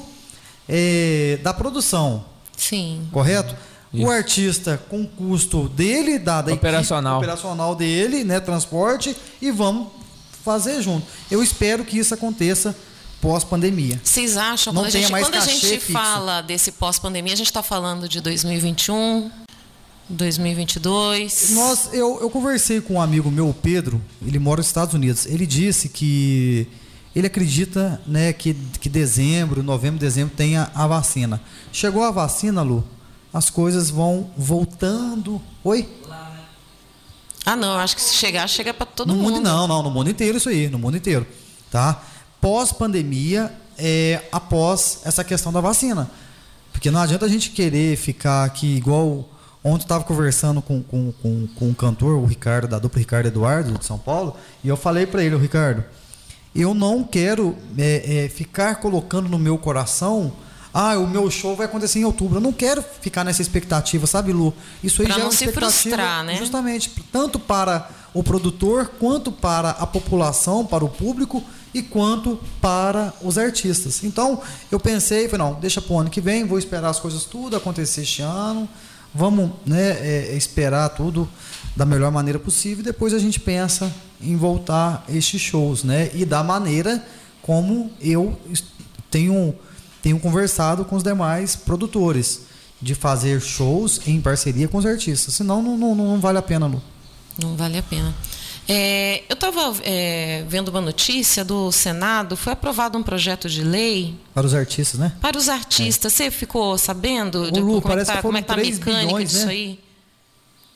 eh, da produção, Sim. correto? Isso. O artista com o custo dele, da, da equipe Operacional. operacional dele, né? Transporte, e vamos fazer junto. Eu espero que isso aconteça pós-pandemia. Vocês acham, Não quando a gente, quando a gente fala desse pós-pandemia, a gente está falando de 2021, 2022. Nós, eu, eu conversei com um amigo meu, o Pedro, ele mora nos Estados Unidos. Ele disse que ele acredita né, que, que dezembro, novembro, dezembro tenha a vacina. Chegou a vacina, Lu, as coisas vão voltando. Oi? Ah, não, acho que se chegar, chega para todo no mundo. mundo não, não, no mundo inteiro isso aí, no mundo inteiro, tá? Pós-pandemia, é, após essa questão da vacina, porque não adianta a gente querer ficar aqui igual ontem eu estava conversando com, com, com, com o cantor, o Ricardo da dupla Ricardo Eduardo de São Paulo, e eu falei para ele, o Ricardo, eu não quero é, é, ficar colocando no meu coração. Ah, o meu show vai acontecer em outubro. Eu não quero ficar nessa expectativa, sabe, Lu? Isso aí Pra já é não uma se expectativa frustrar, né? justamente tanto para o produtor quanto para a população, para o público e quanto para os artistas. Então eu pensei, falei, não, deixa para o ano que vem, vou esperar as coisas tudo acontecer este ano, vamos né, é, esperar tudo da melhor maneira possível e depois a gente pensa em voltar estes shows, né? E da maneira como eu tenho tenho conversado com os demais produtores de fazer shows em parceria com os artistas. Senão não, não, não vale a pena, Lu. Não vale a pena. É, eu estava vendo uma notícia do Senado, foi aprovado um projeto de lei Para os artistas, né? para os artistas. Você ficou sabendo de Lu, como, é parece que tá, como é que tá a foram 3 mecânica bilhões, disso né? aí?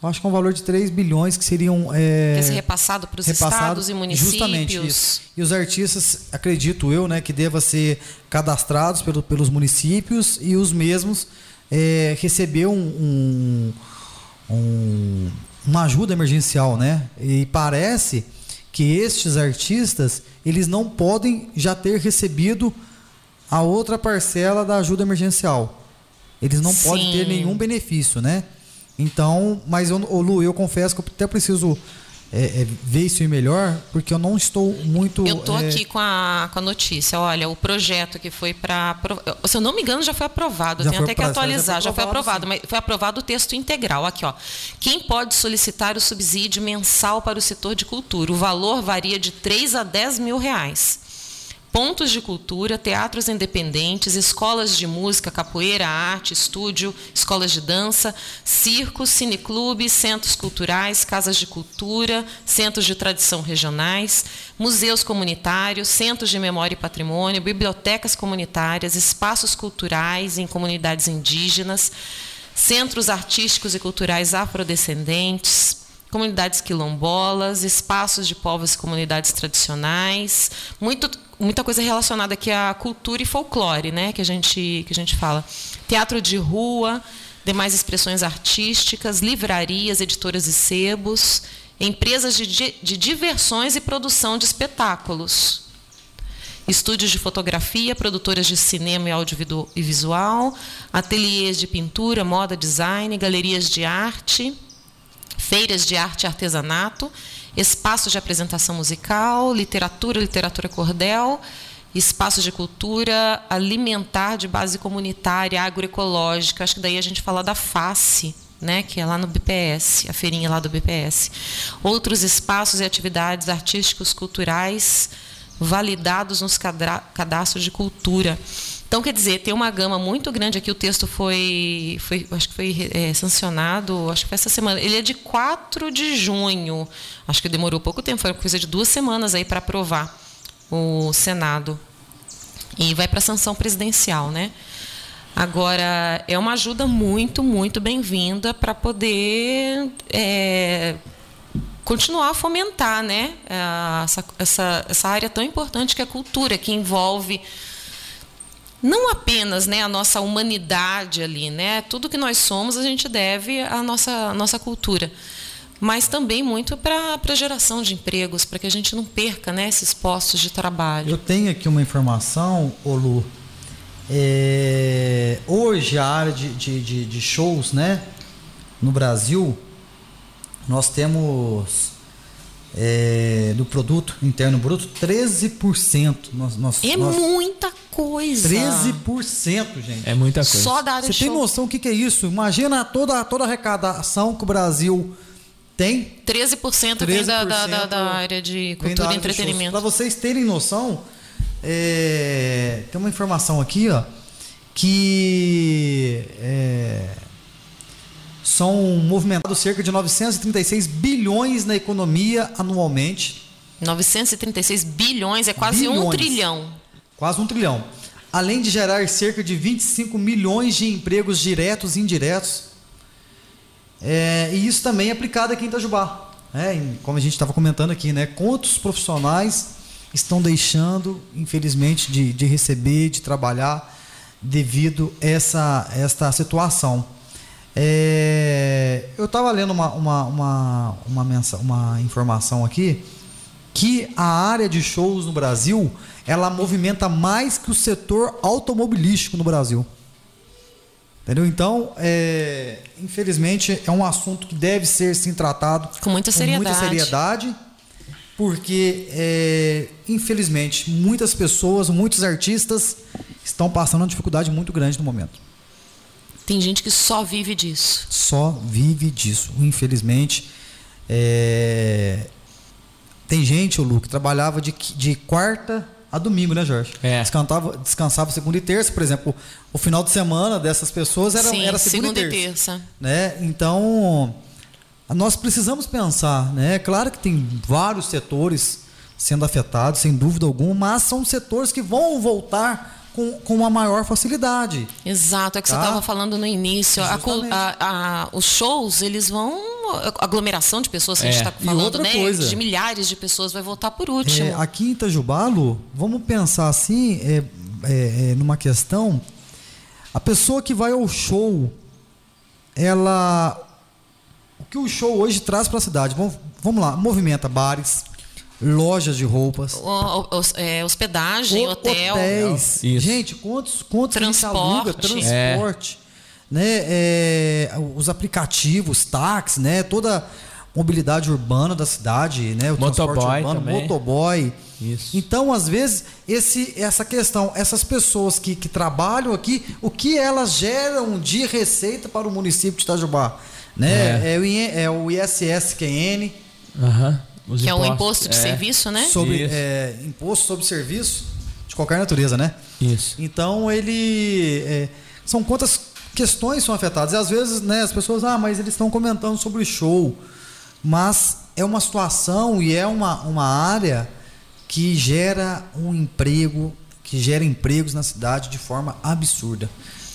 Eu acho que é um valor de 3 bilhões que seriam. É, Quer ser repassado para os estados e municípios? Justamente isso. E os artistas, acredito eu, né, que deva ser cadastrados pelo, pelos municípios e os mesmos é, receber um, um- um- uma ajuda emergencial, né? E parece que estes artistas eles não podem já ter recebido a outra parcela da ajuda emergencial. Eles não podem ter Sim. nenhum benefício, né? Então, mas eu, Lu, eu confesso que eu até preciso é, é, ver isso aí melhor, porque eu não estou muito. Eu estou é, aqui com a, com a notícia. Olha, o projeto que foi para. Se eu não me engano, já foi aprovado. Já tenho foi até que atualizar. já Já foi foi aprovado, aprovado, mas foi aprovado o texto integral. Aqui, ó. Quem pode solicitar o subsídio mensal para o setor de cultura? O valor varia de 3 a 10 mil reais. Pontos de cultura, teatros independentes, escolas de música, capoeira, arte, estúdio, escolas de dança, circos, cineclubes, centros culturais, casas de cultura, centros de tradição regionais, museus comunitários, centros de memória e patrimônio, bibliotecas comunitárias, espaços culturais em comunidades indígenas, centros artísticos e culturais afrodescendentes, comunidades quilombolas, espaços de povos e comunidades tradicionais, muito, muita coisa relacionada aqui à cultura e folclore, né, que a gente que a gente fala. Teatro de rua, demais expressões artísticas, livrarias, editoras e sebos, empresas de, de diversões e produção de espetáculos. Estúdios de fotografia, produtoras de cinema e audiovisual, ateliês de pintura, moda, design, galerias de arte, feiras de arte e artesanato, espaços de apresentação musical, literatura, literatura cordel, espaços de cultura alimentar de base comunitária, agroecológica. Acho que daí a gente fala da face, né, que é lá no BPS, a feirinha lá do BPS. Outros espaços e atividades artísticos, culturais, validados nos cadastros de cultura. Então, quer dizer, tem uma gama muito grande aqui. O texto foi, foi acho que foi é, sancionado, acho que foi essa semana. Ele é de 4 de junho. Acho que demorou pouco tempo, foi coisa de duas semanas aí para aprovar o Senado. E vai para a sanção presidencial, né? Agora, é uma ajuda muito, muito bem-vinda para poder é, continuar a fomentar né, essa, essa, essa área tão importante que é a cultura, que envolve não apenas né, a nossa humanidade ali, né? Tudo que nós somos a gente deve à nossa, à nossa cultura. Mas também muito para a geração de empregos, para que a gente não perca né, esses postos de trabalho. Eu tenho aqui uma informação, Olu, é, hoje a área de, de, de, de, shows, né? No Brasil, nós temos é, do produto interno bruto 13%. Nós, nós, é nós, muita coisa. 13%, gente. É muita coisa. Só da área Você de tem show. noção do que, que é isso? Imagina toda, toda a arrecadação que o Brasil tem. 13%, 13% vem da, da, da, da área de cultura e entretenimento. Para vocês terem noção, é, tem uma informação aqui, ó, que é, são movimentados cerca de 936 bilhões na economia anualmente. 936 bilhões é quase Bilhões. um trilhão. Quase um trilhão. Além de gerar cerca de 25 milhões de empregos diretos e indiretos. É, e isso também é aplicado aqui em Itajubá. Em- como a gente estava comentando aqui, né? Quantos profissionais estão deixando, infelizmente, de, de receber, de trabalhar devido a essa, esta situação. É, eu estava lendo uma, uma, uma, uma, mensa- uma informação aqui que a área de shows no Brasil ela movimenta mais que o setor automobilístico no Brasil. Entendeu? Então, é, infelizmente, é um assunto que deve ser sim tratado Com muita seriedade. seriedade, porque, é, infelizmente, muitas pessoas, muitos artistas estão passando uma dificuldade muito grande no momento. Tem gente que só vive disso. Só vive disso, infelizmente. É, Tem gente, ô Lu, que trabalhava de, de quarta a domingo, né, Jorge? É. Descansava, descansava segunda e terça, por exemplo. O final de semana dessas pessoas era, Sim, era segunda, segunda e e terça. terça. Né? Então, nós precisamos pensar, né? É claro que tem vários setores sendo afetados, sem dúvida alguma, mas são setores que vão voltar com, com uma maior facilidade. Exato, é que Tá. você estava falando no início. A a- a- os shows, eles vão. Aglomeração de pessoas, que a gente É. está E falando, né? coisa. De milhares de pessoas, vai voltar por último. É, aqui em Itajubalo, vamos pensar assim, é, é, é, numa questão. A pessoa que vai ao show, ela. O que o show hoje traz para a cidade? Vamos, vamos lá, movimenta bares, lojas de roupas, O- o- é, hospedagem, ho- hotel. hotéis. Isso. Gente, quantos, quantos Transporte. aluga? Transporte. Né? É, os aplicativos, táxi, né? Toda a mobilidade urbana da cidade, né? O transporte Motoboy urbano, também. motoboy. Isso. Então, às vezes, esse, essa questão, essas pessoas que, que trabalham aqui, o que elas geram de receita para o município de Itajubá? Né? É. o, é o ISSQN, Aham. Os Que é o impostos. imposto de É. serviço, né? sobre é, imposto sobre serviço de qualquer natureza, né? Isso. Então ele é, são quantas questões são afetadas. E às vezes, né, as pessoas, ah, mas eles estão comentando sobre o show. Mas é uma situação e é uma, uma área que gera um emprego, que gera empregos na cidade de forma absurda.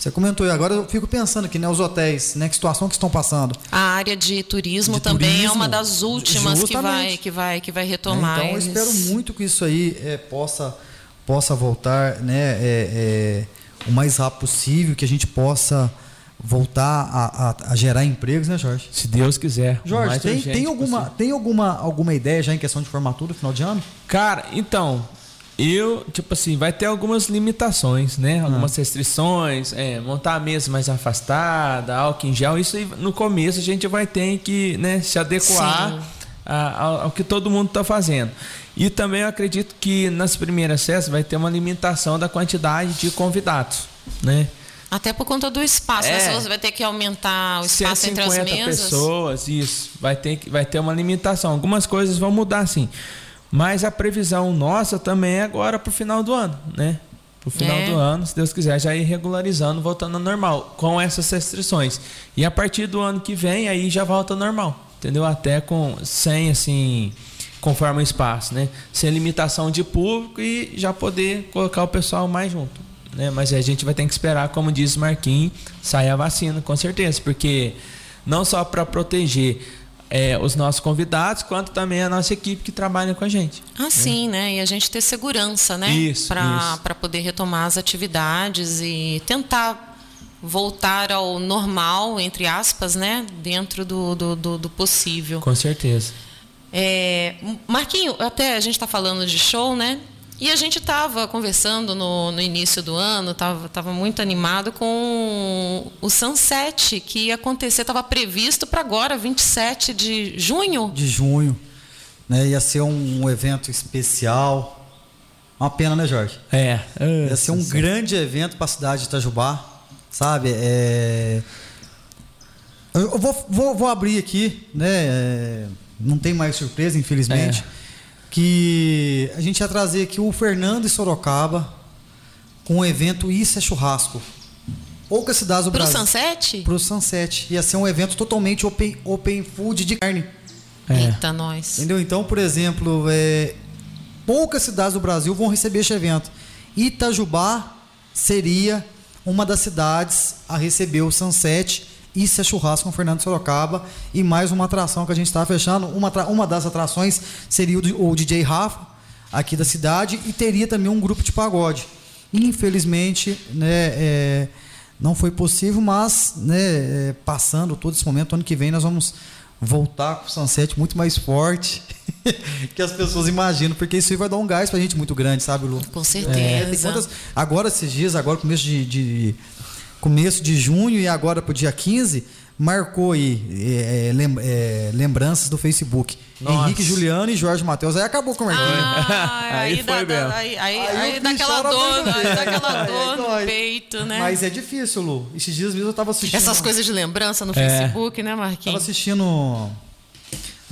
Você comentou, e agora eu fico pensando aqui, né, os hotéis, né, que situação que estão passando. A área de turismo De também é turismo, uma das últimas que vai, que vai, que vai retomar. Então eu espero muito que isso aí é, possa, possa voltar né, é, é, o mais rápido possível, que a gente possa voltar a, a- a gerar empregos, né, Jorge? Se Deus quiser. Jorge, tem, tem, alguma, possível. tem alguma, alguma ideia já em questão de formatura no final de ano? Cara, então, eu, tipo assim, vai ter algumas limitações, né? Algumas restrições, é, montar a mesa mais afastada, álcool em gel, isso aí, no começo a gente vai ter que né, se adequar Sim. a- ao, que todo mundo está fazendo. E também eu acredito que nas primeiras festas vai ter uma limitação da quantidade de convidados, né? Até por conta do espaço, né? É. Vai ter que aumentar o espaço entre as 150 mesas. pessoas, isso. Vai ter, que- vai ter uma limitação. Algumas coisas vão mudar, sim. Mas a previsão nossa também é agora pro final do ano, né? Pro final É. do ano, se Deus quiser, já ir regularizando, voltando ao normal, com essas restrições. E a partir do ano que vem, aí já volta ao normal, entendeu? Até com, sem, assim, conforme o espaço, né? Sem limitação de público e já poder colocar o pessoal mais junto, né? Mas a gente vai ter que esperar, como disse o Marquinhos, sair a vacina, com certeza, porque não só para proteger é, os nossos convidados, quanto também a nossa equipe que trabalha com a gente. Ah, sim, né? E a gente ter segurança, né? Isso, Para isso. para poder retomar as atividades e tentar voltar ao normal, entre aspas, né? Dentro do, do, do, do possível. Com certeza. É, Marquinho, até a gente está falando de show, né? E a gente estava conversando no, no início do ano, estava tava muito animado com o Sunset, que ia acontecer, estava previsto para agora, 27 de junho. De junho. Né? Ia ser um, um evento especial. Uma pena, né, Jorge? É. Ia ser um grande evento para a cidade de Itajubá, sabe? É... Eu eu vou, vou, vou abrir aqui, né? é, Não tem mais surpresa, infelizmente. É. Que a gente ia trazer aqui o Fernando e Sorocaba com o evento Isso é Churrasco. Poucas cidades do Para o Brasil. Sunset? Pro Sunset. Ia ser um evento totalmente open, open food de carne. É. Eita, nós. Entendeu? Então, por exemplo, é, poucas cidades do Brasil vão receber este evento. Itajubá seria uma das cidades a receber o Sunset. Isso é churrasco com Fernando Sorocaba. E mais uma atração que a gente está fechando. Uma, uma das atrações seria o, o DJ Rafa, aqui da cidade. E teria também um grupo de pagode. Infelizmente, né, é, não foi possível, mas né, é, passando todo esse momento, ano que vem nós vamos voltar com o Sunset muito mais forte que as pessoas imaginam, porque isso aí vai dar um gás pra gente muito grande, sabe, Lu? Com É, certeza. quantas- agora esses dias, agora começo de, de- começo de junho e agora pro dia 15, marcou aí é, é, lem- é, lembranças do Facebook. Nossa. Henrique Juliano e Jorge Matheus. Aí acabou com o Marquinhos. Ah, Aí aí, foi dá, dá- mesmo. aí, aí, Aí aí o dá bicho aquela era dor, muito- dá aquela Aí dor no peito, né? Mas é difícil, Lu. Esses dias mesmo eu tava assistindo. Essas coisas de lembrança no É. Facebook, né, Tava Marquinhos? assistindo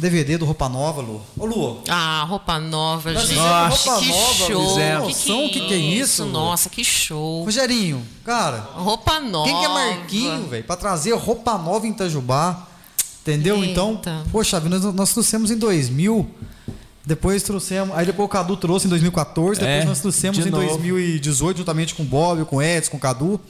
DVD do Roupa Nova, Lu. Ô, Lu. Ah, roupa nova, Nós gente. que roupa nova, show. fizemos. Que, Noção, que que é isso? Nossa, que show. Rogerinho, cara, Roupa nova. Quem que é Marquinho, velho? Pra trazer roupa nova em Itajubá. Entendeu? Eita. Então, poxa, vida, nós, nós trouxemos em 2000. Depois trouxemos. Aí depois o Cadu trouxe em 2014. Depois É, nós trouxemos de em novo. 2018, juntamente com o Bob, com o Edson, com o Cadu.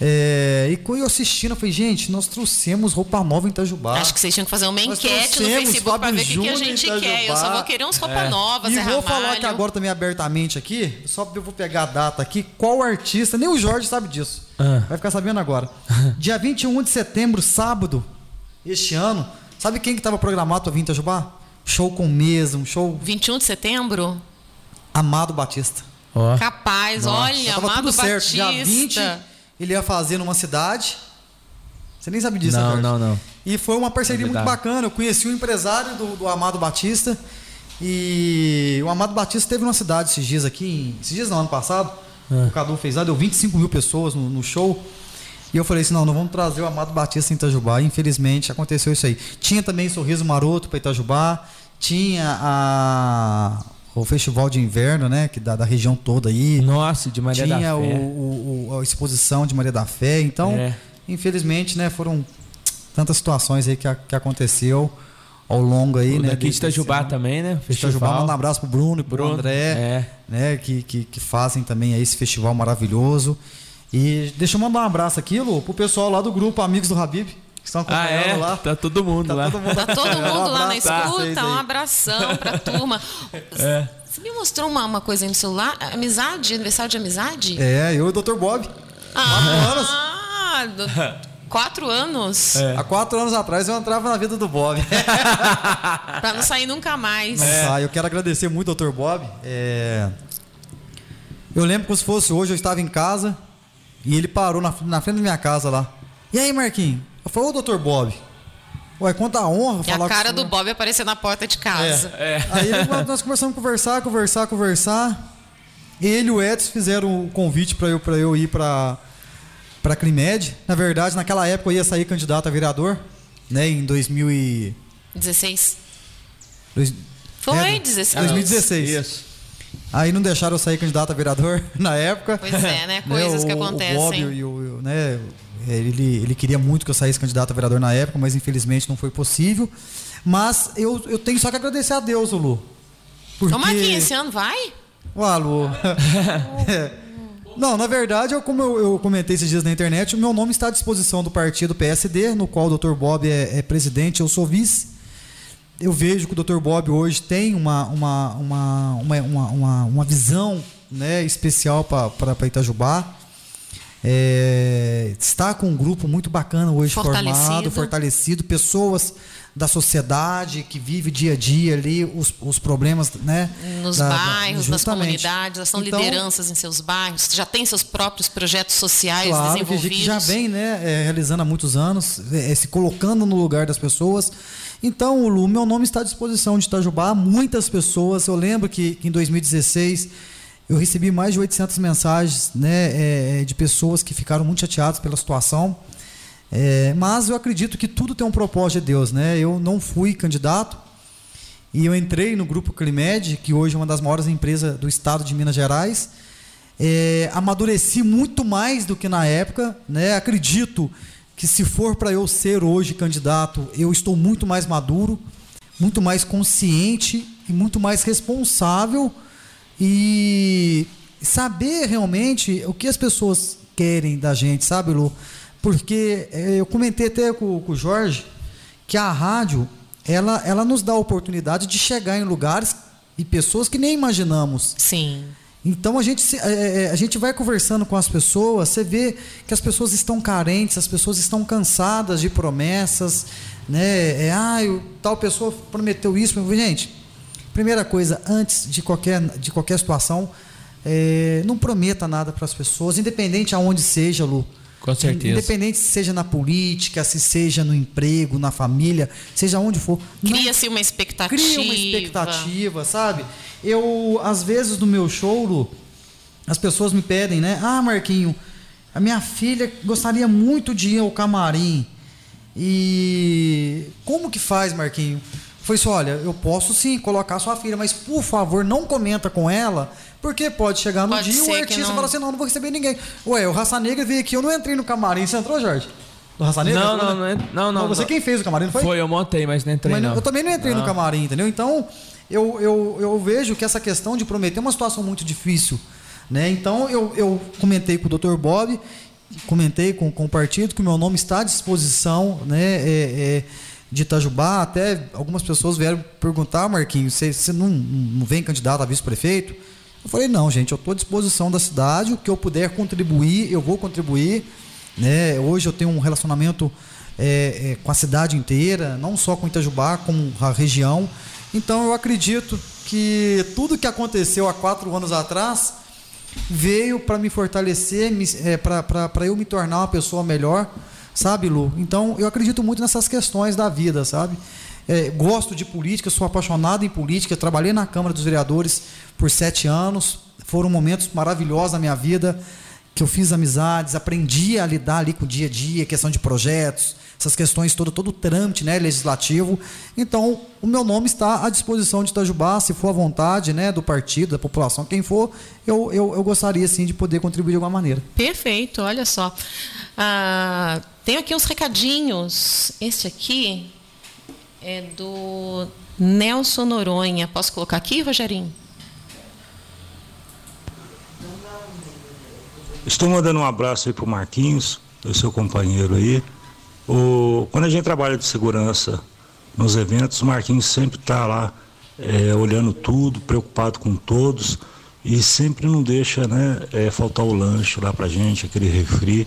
É, e quando eu assistindo, eu falei, gente, nós trouxemos roupa nova em Itajubá. Acho que vocês tinham que fazer uma enquete no Facebook pra Fábio ver o que, que a gente quer. Eu só vou querer uns roupa nova, E Zé vou falar Ramalho. aqui agora também abertamente aqui, só eu vou pegar a data aqui, qual artista, nem o Jorge sabe disso. Ah. Vai ficar sabendo agora. Dia 21 de setembro, sábado, este ano, sabe quem que estava programado para vir em Itajubá? Show com mesa, um show 21 de setembro? Amado Batista. Ó. Capaz, olha, Já tava Amado tudo certo. Batista. Dia 20, ele ia fazer numa cidade. Você nem sabe disso, né, Não, Jorge? não, não. E foi uma parceria É muito verdade. bacana. Eu conheci o empresário do, do Amado Batista. E o Amado Batista teve uma cidade esses dias aqui, esses dias não, ano passado. É. O Cadu fez lá, deu 25 mil pessoas no, no show. E eu falei assim: não, não vamos trazer o Amado Batista em Itajubá. Infelizmente aconteceu isso aí. Tinha também Sorriso Maroto para Itajubá. Tinha a, o Festival de Inverno, né? Que da, da região toda aí. Nossa, de Maria da Tinha Fé. o- a exposição de Maria da Fé. Então, É. infelizmente, né, foram tantas situações aí que, a- que aconteceu. ao longo aí, O né? daqui de Itajubá também, né? Itajubá, manda um abraço pro Bruno e pro Bruno, André, é. né? Que, que, que fazem também aí esse festival maravilhoso. E deixa eu mandar um abraço aqui, Lu, pro pessoal lá do grupo Amigos do Habib, que estão Ah, acompanhando é? lá. Tá todo mundo Tá lá. todo mundo Tá todo Um mundo lá na escuta, um abração pra turma. É. Você me mostrou uma, uma coisa aí no celular? Amizade? Aniversário de amizade? É, eu e o Dr. Bob. Ah, do- quatro anos. É. Há quatro anos atrás eu entrava na vida do Bob. Pra não sair nunca mais. Não sai. Eu quero agradecer muito ao Dr. Bob. É, Eu lembro como se fosse hoje, eu estava em casa e ele parou na, na frente da minha casa lá. E aí, Marquinhos? Eu falei, ô Dr. Bob. Ué, quanta honra E falar a cara do senhor. Bob aparecer na porta de casa. É. Aí ele- nós começamos a conversar, conversar, conversar. Ele e o Edson fizeram o convite para eu, pra eu ir para para Climed. Na verdade, naquela época eu ia sair candidato a vereador, né, em 2000 e 16. dois- Foi é, 16. 2016. Isso. Aí não deixaram eu sair candidato a vereador na época. Pois é, né? Coisas o, que O Bob acontecem. e o, e o- né, ele, ele queria muito que eu saísse candidato a vereador na época, mas infelizmente não foi possível. Mas eu, eu tenho só que agradecer a Deus, Lu. Porque... Ô, Marquinhos, esse ano vai? Ué, Lu. É. Não, na verdade, eu, como eu, eu comentei esses dias na internet, o meu nome está à disposição do partido PSD, no qual o Dr. Bob é, é presidente, eu sou vice. Eu vejo que o Dr. Bob hoje tem uma, uma, uma, uma, uma, uma, uma visão né, especial para Itajubá. É, está com um grupo muito bacana hoje Fortalecido. formado, fortalecido, pessoas da sociedade que vive dia a dia ali os, os problemas, né? Nos da- da- bairros, nas comunidades, elas são Então, lideranças em seus bairros, já tem seus próprios projetos sociais Claro, desenvolvidos. que já vem né, é, realizando há muitos anos, é, é, se colocando no lugar das pessoas. Então, Lu, meu nome está à disposição de Itajubá. Muitas pessoas, eu lembro que, que em 2016 eu recebi mais de 800 mensagens né, é, é, de pessoas que ficaram muito chateadas pela situação. É, mas eu acredito que tudo tem um propósito de Deus. Né? Eu não fui candidato e eu entrei no grupo Climed, que hoje é uma das maiores empresas do estado de Minas Gerais. É, amadureci muito mais do que na época, né? Acredito que se for para eu ser hoje candidato, eu estou muito mais maduro, muito mais consciente e muito mais responsável e saber realmente o que as pessoas querem da gente, sabe, Lu? Porque é, eu comentei até com, com o Jorge que a rádio ela, ela nos dá a oportunidade de chegar em lugares e pessoas que nem imaginamos. Sim. Então a gente, é, é, a gente vai conversando com as pessoas, você vê que as pessoas estão carentes, as pessoas estão cansadas de promessas, né? É, ah, eu- tal pessoa prometeu isso. Mas, Gente, primeira coisa, antes de qualquer, de qualquer situação, é, não prometa nada para as pessoas, independente aonde seja, Lu. Com certeza. Independente se seja na política, se seja no emprego, na família, seja onde for. Cria-se uma expectativa. cria uma expectativa, sabe? Eu, às vezes, no meu show, Lu, as pessoas me pedem, né? Ah, Marquinho, a minha filha gostaria muito de ir ao camarim. E como que faz, Marquinho? Foi isso, olha, eu posso sim colocar sua filha, mas por favor, não comenta com ela, porque pode chegar no Pode dia e o artista não- fala assim, não, não vou receber ninguém. Ué, o Raça Negra veio aqui, eu não entrei no camarim. Você entrou, Jorge? Do Raça Negra? Não, não, não, não, não, Você não. quem fez o camarim, não foi? Foi, eu montei, mas não entrei Mas não. eu também não entrei no camarim, entendeu? Então, eu, eu, eu vejo que essa questão de prometer é uma situação muito difícil. Né? Então, eu, eu comentei com o Dr. Bob, comentei com, com o partido que o meu nome está à disposição né, é, é, de Itajubá. Até algumas pessoas vieram perguntar, Marquinhos, você, você não, não vem candidato a vice-prefeito? Eu falei, não, gente, eu estou à disposição da cidade, o que eu puder contribuir, eu vou contribuir. Né? Hoje eu tenho um relacionamento é, é, com a cidade inteira, não só com Itajubá, como a região. Então eu acredito que tudo que aconteceu há quatro anos atrás veio para me fortalecer, é, para eu me tornar uma pessoa melhor, sabe, Lu? Então eu acredito muito nessas questões da vida, sabe? É, gosto de política, sou apaixonado em política, trabalhei na Câmara dos Vereadores por sete anos, foram momentos maravilhosos na minha vida que eu fiz amizades, aprendi a lidar ali com o dia a dia, questão de projetos, essas questões todo todo o trâmite, né, legislativo. Então, o meu nome está à disposição de Itajubá, se for à vontade, né, do partido, da população, quem for, eu, eu, eu gostaria sim de poder contribuir de alguma maneira. Perfeito, olha só. Ah, tenho aqui uns recadinhos. Este aqui é do Nelson Noronha. Posso colocar aqui, Rogerinho? Estou mandando um abraço aí pro Marquinhos, o seu companheiro aí. O, quando a gente trabalha de segurança nos eventos, o Marquinhos sempre está lá é, olhando tudo, preocupado com todos e sempre não deixa né, é, faltar o lanche lá pra gente, aquele refri.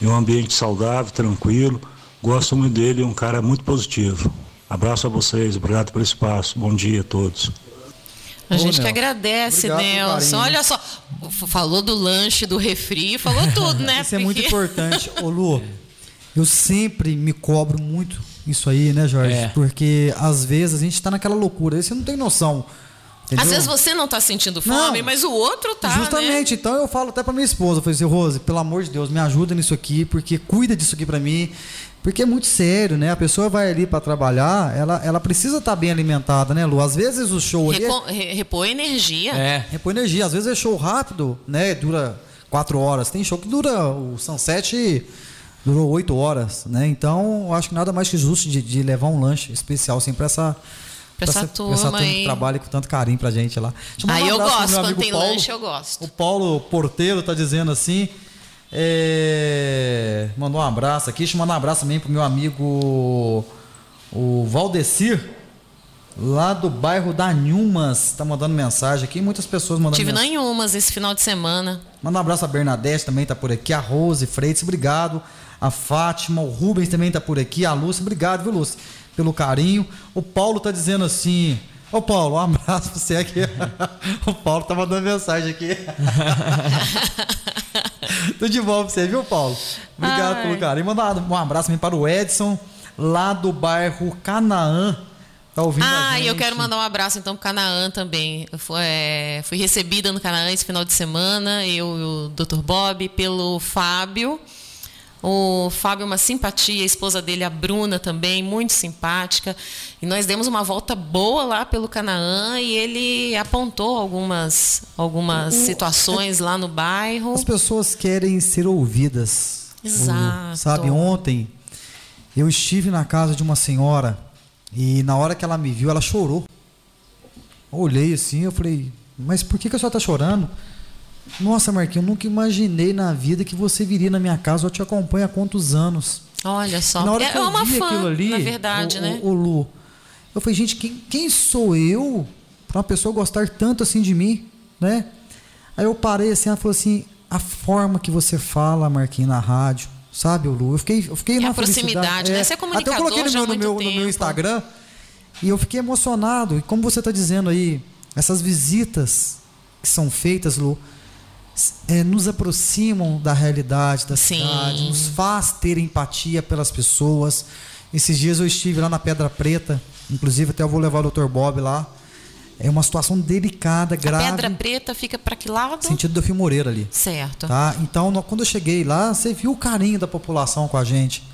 E um ambiente saudável, tranquilo. Gosto muito dele, é um cara muito positivo. Abraço a vocês, obrigado pelo espaço. Bom dia a todos. A gente que agradece, Obrigado Nelson. Olha só, falou do lanche, do refri, falou tudo, né? Isso é muito importante. Ô Lu, eu sempre me cobro muito isso aí, né, Jorge? É. Porque às vezes a gente está naquela loucura, aí você não tem noção. Entendeu? Às vezes você não está sentindo fome, não, mas o outro tá. Justamente. Né? Então eu falo até para minha esposa, eu falei assim, Rose, pelo amor de Deus, me ajuda nisso aqui, porque cuida disso aqui para mim. Porque é muito sério, né? A pessoa vai ali para trabalhar, ela, ela precisa estar tá bem alimentada, né, Lu? Às vezes o show Reco ali é... repõe energia. É. Repõe energia. Às vezes é show rápido, né? Dura quatro horas. Tem show que dura o Sunset durou oito horas, né? Então, acho que nada mais que justo de, de levar um lanche especial assim para essa Pra essa, turma, essa turma que trabalha com tanto carinho pra gente lá. Aí um eu gosto, quando tem Paulo. lanche, eu gosto. O Paulo Porteiro tá dizendo assim. É... Mandou um abraço aqui. Deixa eu mandar um abraço também pro meu amigo o Valdecir, lá do bairro da Nhumas. Tá mandando mensagem aqui. Muitas pessoas mandando Tive mensagem. na Nhumas esse final de semana. Manda um abraço a Bernadette também tá por aqui. A Rose Freitas, obrigado. A Fátima, o Rubens também tá por aqui. A Lúcia, obrigado, viu, Lúcia? Pelo carinho. O Paulo tá dizendo assim. Ô Paulo, um abraço pra você aqui. o Paulo tá mandando mensagem aqui. Tudo de bom pra você, viu, Paulo? Obrigado Ai. pelo carinho. Manda um abraço também para o Edson, lá do bairro Canaã. Tá ouvindo ah, e eu quero mandar um abraço então pro Canaã também. Fui, é, fui recebida no Canaã esse final de semana, eu e o Dr. Bob, pelo Fábio. O Fábio é uma simpatia, a esposa dele, a Bruna, também, muito simpática. E nós demos uma volta boa lá pelo Canaã e ele apontou algumas, algumas situações lá no bairro. As pessoas querem ser ouvidas. Exato. Sabe, ontem eu estive na casa de uma senhora e na hora que ela me viu, ela chorou. Eu olhei assim, eu falei, mas por que, que a senhora está chorando? Nossa, Marquinhos, eu nunca imaginei na vida que você viria na minha casa. Eu te acompanho há quantos anos? Olha só, na hora é que eu uma vi fã, ali, na verdade, o, né? O, o, Lu, eu falei, gente, quem, quem sou eu para uma pessoa gostar tanto assim de mim, né? Aí eu parei assim, ela falou assim, a forma que você fala, Marquinhos, na rádio, sabe, Lu? Eu fiquei, eu fiquei é na proximidade, é, né? Você é comunicador Até eu coloquei no meu, no meu, no meu Instagram e eu fiquei emocionado. E como você está dizendo aí, essas visitas que são feitas, Lu, é, nos aproximam da realidade da Sim. cidade, nos faz ter empatia pelas pessoas. Esses dias eu estive lá na Pedra Preta, inclusive até eu vou levar o Dr. Bob lá. É uma situação delicada, grave. A Pedra Preta fica para que lado? Sentido do Fio Moreira ali. Certo. Tá? Então, quando eu cheguei lá, você viu o carinho da população com a gente.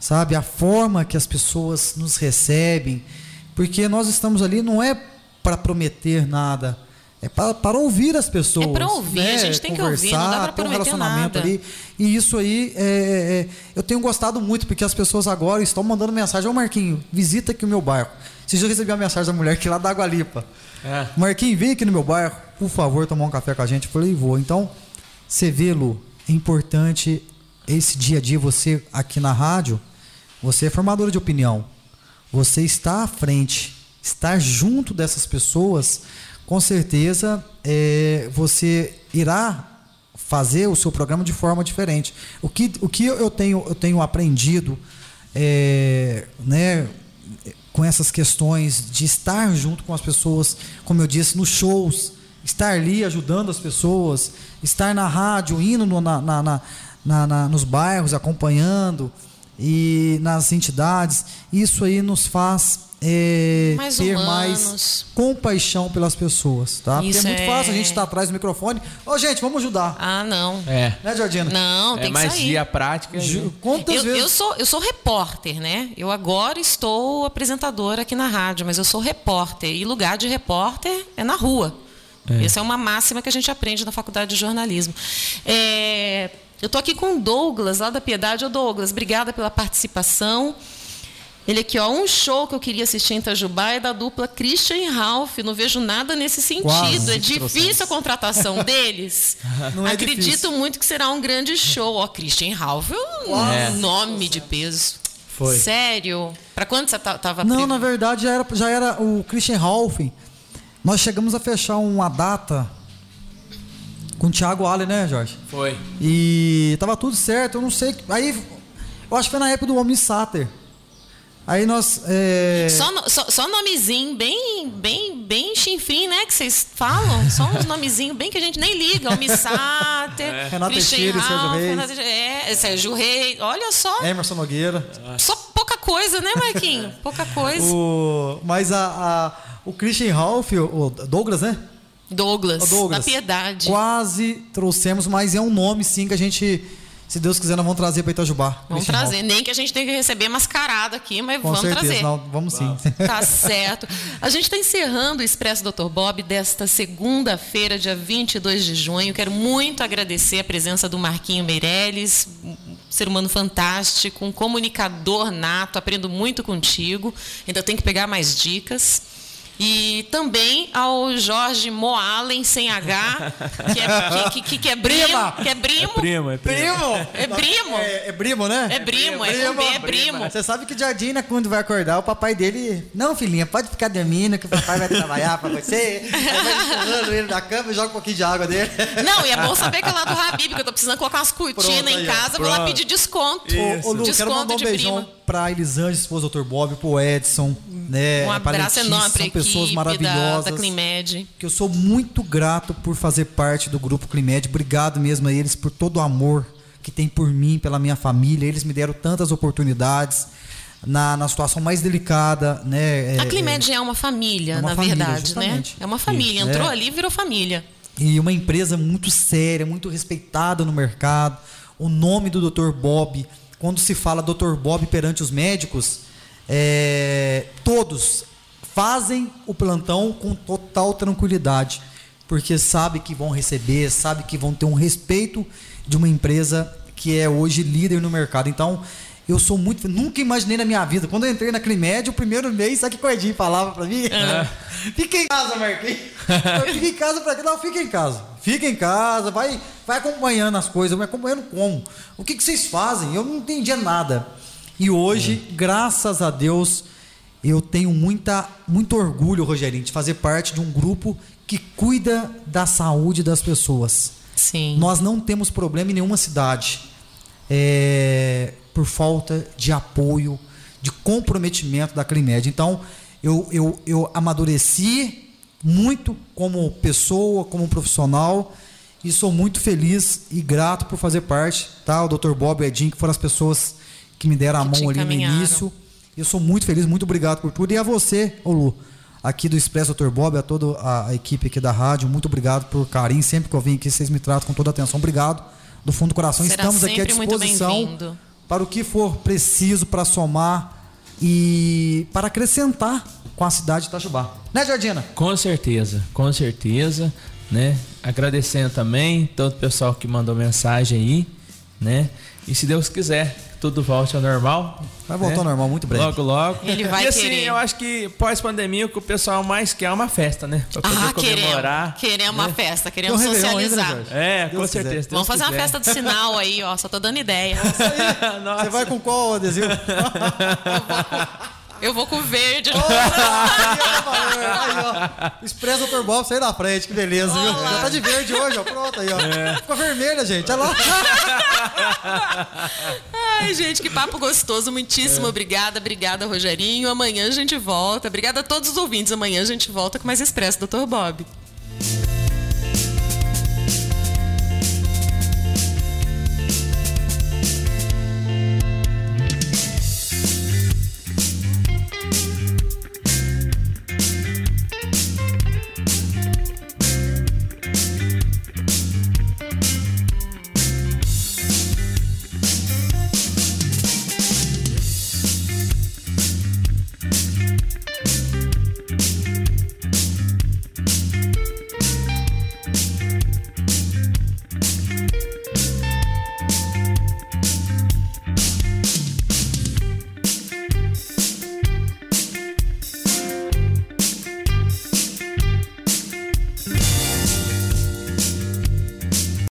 Sabe? A forma que as pessoas nos recebem. Porque nós estamos ali não é para prometer nada é para, para ouvir as pessoas. É para ouvir, né? a gente tem que ouvir, não dá para ter um relacionamento nada. ali. E isso aí, é, é, é, eu tenho gostado muito, porque as pessoas agora estão mandando mensagem. Ô Marquinho, visita aqui o meu bairro. Dias eu recebi uma mensagem da mulher que lá da Água Lipa. É. Marquinho, vem aqui no meu bairro, por favor, tomar um café com a gente. Eu falei, vou. Então, você vê, Lu, é importante esse dia a dia, você aqui na rádio, você é formadora de opinião. Você está à frente, estar junto dessas pessoas com certeza é, você irá fazer o seu programa de forma diferente. O que, o que eu, tenho, eu tenho aprendido é, né, com essas questões de estar junto com as pessoas, como eu disse, nos shows, estar ali ajudando as pessoas, estar na rádio, indo no, na, na, na, nos bairros, acompanhando e nas entidades, isso aí nos faz é, mais ter humanos. mais compaixão pelas pessoas, tá? Isso Porque é muito é... fácil a gente estar tá atrás do microfone. Ô, oh, gente, vamos ajudar. Ah, não. É. Né, Jordina? Não, tem é que mais sair. via prática. Ju, quantas eu, vezes? Eu sou, eu sou repórter, né? Eu agora estou apresentadora aqui na rádio, mas eu sou repórter. E lugar de repórter é na rua. É. Essa é uma máxima que a gente aprende na faculdade de jornalismo. É, eu estou aqui com o Douglas, lá da Piedade. Ô, Douglas, obrigada pela participação. Ele aqui, ó, um show que eu queria assistir em Itajubá é da dupla Christian e Ralph. Não vejo nada nesse sentido. Quase é difícil trouxemos. a contratação deles. Não é Acredito difícil. muito que será um grande show. Ó, Christian e Ralph é um É. nome de peso. Foi. Sério? Pra quando você ta- tava Não, na verdade já era, já era o Christian Ralph. Nós chegamos a fechar uma data com o Thiago Allen, né, Jorge? Foi. E tava tudo certo, eu não sei. Aí, eu acho que foi na época do Homem Sater. Aí nós. é, Só, só, só nomezinho bem, bem, bem chinfrim, né? Que vocês falam. Só uns nomezinhos bem que a gente nem liga. Almissáter, Renato Christian Teixeira e Sérgio Ralph, Reis. Renato- É, Sérgio Reis. Olha só. Emerson Nogueira. Só pouca coisa, né, Marquinho? Pouca coisa. O, mas a, a- o Christian Ralph, o Douglas, né? Douglas, O Douglas. da Piedade. Quase trouxemos, mas é um nome sim que a gente, se Deus quiser, nós vamos trazer para Itajubá. Vamos trazer. Nem que a gente tenha que receber mascarado aqui, mas Com vamos certeza, trazer. não, vamos sim. Tá certo. A gente está encerrando o Expresso Dr. Bob desta segunda-feira, dia 22 de junho. Quero muito agradecer a presença do Marquinho Meirelles, ser humano fantástico, um comunicador nato. Aprendo muito contigo. Ainda tenho que pegar mais dicas. E também ao Jorge Moalen, sem H, que é, que, que, que é primo. Que é primo. Primo, é primo. Primo! É primo. É, é primo, né? É primo, é com B, é primo. Você sabe que Jardim, né, quando vai acordar, o papai dele. Não, filhinha, pode ficar dormindo, que o papai vai trabalhar pra você. Aí vai empurrando ele da cama e joga um pouquinho de água dele. Não, e é bom saber que é lá do Habib, que eu tô precisando colocar umas cortinas Pronto, em casa, vou lá Pronto. pedir desconto. Ô, Lu, quero desconto mandar um de beijão prima. Pra Elisângela, esposa do Dr. Bob, pro Edson, né? Um abraço enorme São pessoas equipe da, maravilhosas. da Climed. que eu sou muito grato por fazer parte do grupo Climed. Obrigado mesmo a eles por todo o amor que tem por mim, pela minha família. Eles me deram tantas oportunidades na, na situação mais delicada, né? A É, Climed é uma família, é uma na família, verdade, né? justamente. É uma família. Isso, Entrou é. ali e virou família. E uma empresa muito séria, muito respeitada no mercado. O nome do Dr. Bob, quando se fala Dr. Bob perante os médicos, é, todos fazem o plantão com total tranquilidade, porque sabe que vão receber, sabe que vão ter um respeito de uma empresa que é hoje líder no mercado. Então, eu sou muito. Nunca imaginei na minha vida. Quando eu entrei na Climed, o primeiro mês, sabe o que o Edinho falava pra mim? Fica em casa, Marquinhos. Fica em casa pra quê? Não, fica em casa. Fica em casa, vai, vai acompanhando as coisas, vai acompanhando como. O que, que vocês fazem? Eu não entendia nada. E hoje, graças a Deus, eu tenho muita, muito orgulho, Rogerinho, de fazer parte de um grupo que cuida da saúde das pessoas. Sim. Nós não temos problema em nenhuma cidade é, por falta de apoio, de comprometimento da Climed. Então, eu, eu, eu amadureci muito como pessoa, como profissional, e sou muito feliz e grato por fazer parte. Tá? O Dr. Bob e o Edinho, que foram as pessoas que me deram a mão ali no início. Eu sou muito feliz, muito obrigado por tudo. E a você, Lu, aqui do Expresso Dr. Bob, a toda a, a equipe aqui da rádio, muito obrigado por carinho. Sempre que eu venho aqui, vocês me tratam com toda a atenção. Obrigado. Do fundo do coração, Será estamos aqui à disposição para o que for preciso para somar e para acrescentar com a cidade de Itajubá. Né, Jardina? Com certeza, com certeza, né? Agradecendo também todo o pessoal que mandou mensagem aí, né? E se Deus quiser, tudo volte ao normal. Vai voltar né? ao normal muito breve. Logo, logo. Ele vai e assim, querer. eu acho que pós-pandemia o que o pessoal mais quer é uma festa, né? Pra poder Ah, queremos. comemorar. Queremos uma festa, queremos ainda, né, socializar. Jorge? É, Deus com quiser. certeza. Vamos fazer uma festa de sinal aí, ó. Só tô dando ideia. Você vai com qual adesivo? Eu vou com verde. Aí, ó. Expresso Dr. Bob, sai da frente, que beleza, viu? Olá. Já tá de verde hoje, ó. Pronto aí, ó. Ficou vermelha, gente. Olha lá. Ai, gente, que papo gostoso. Muitíssimo obrigada. Obrigada, Rogerinho. Amanhã a gente volta. Obrigada a todos os ouvintes. Amanhã a gente volta com mais Expresso, Dr. Bob.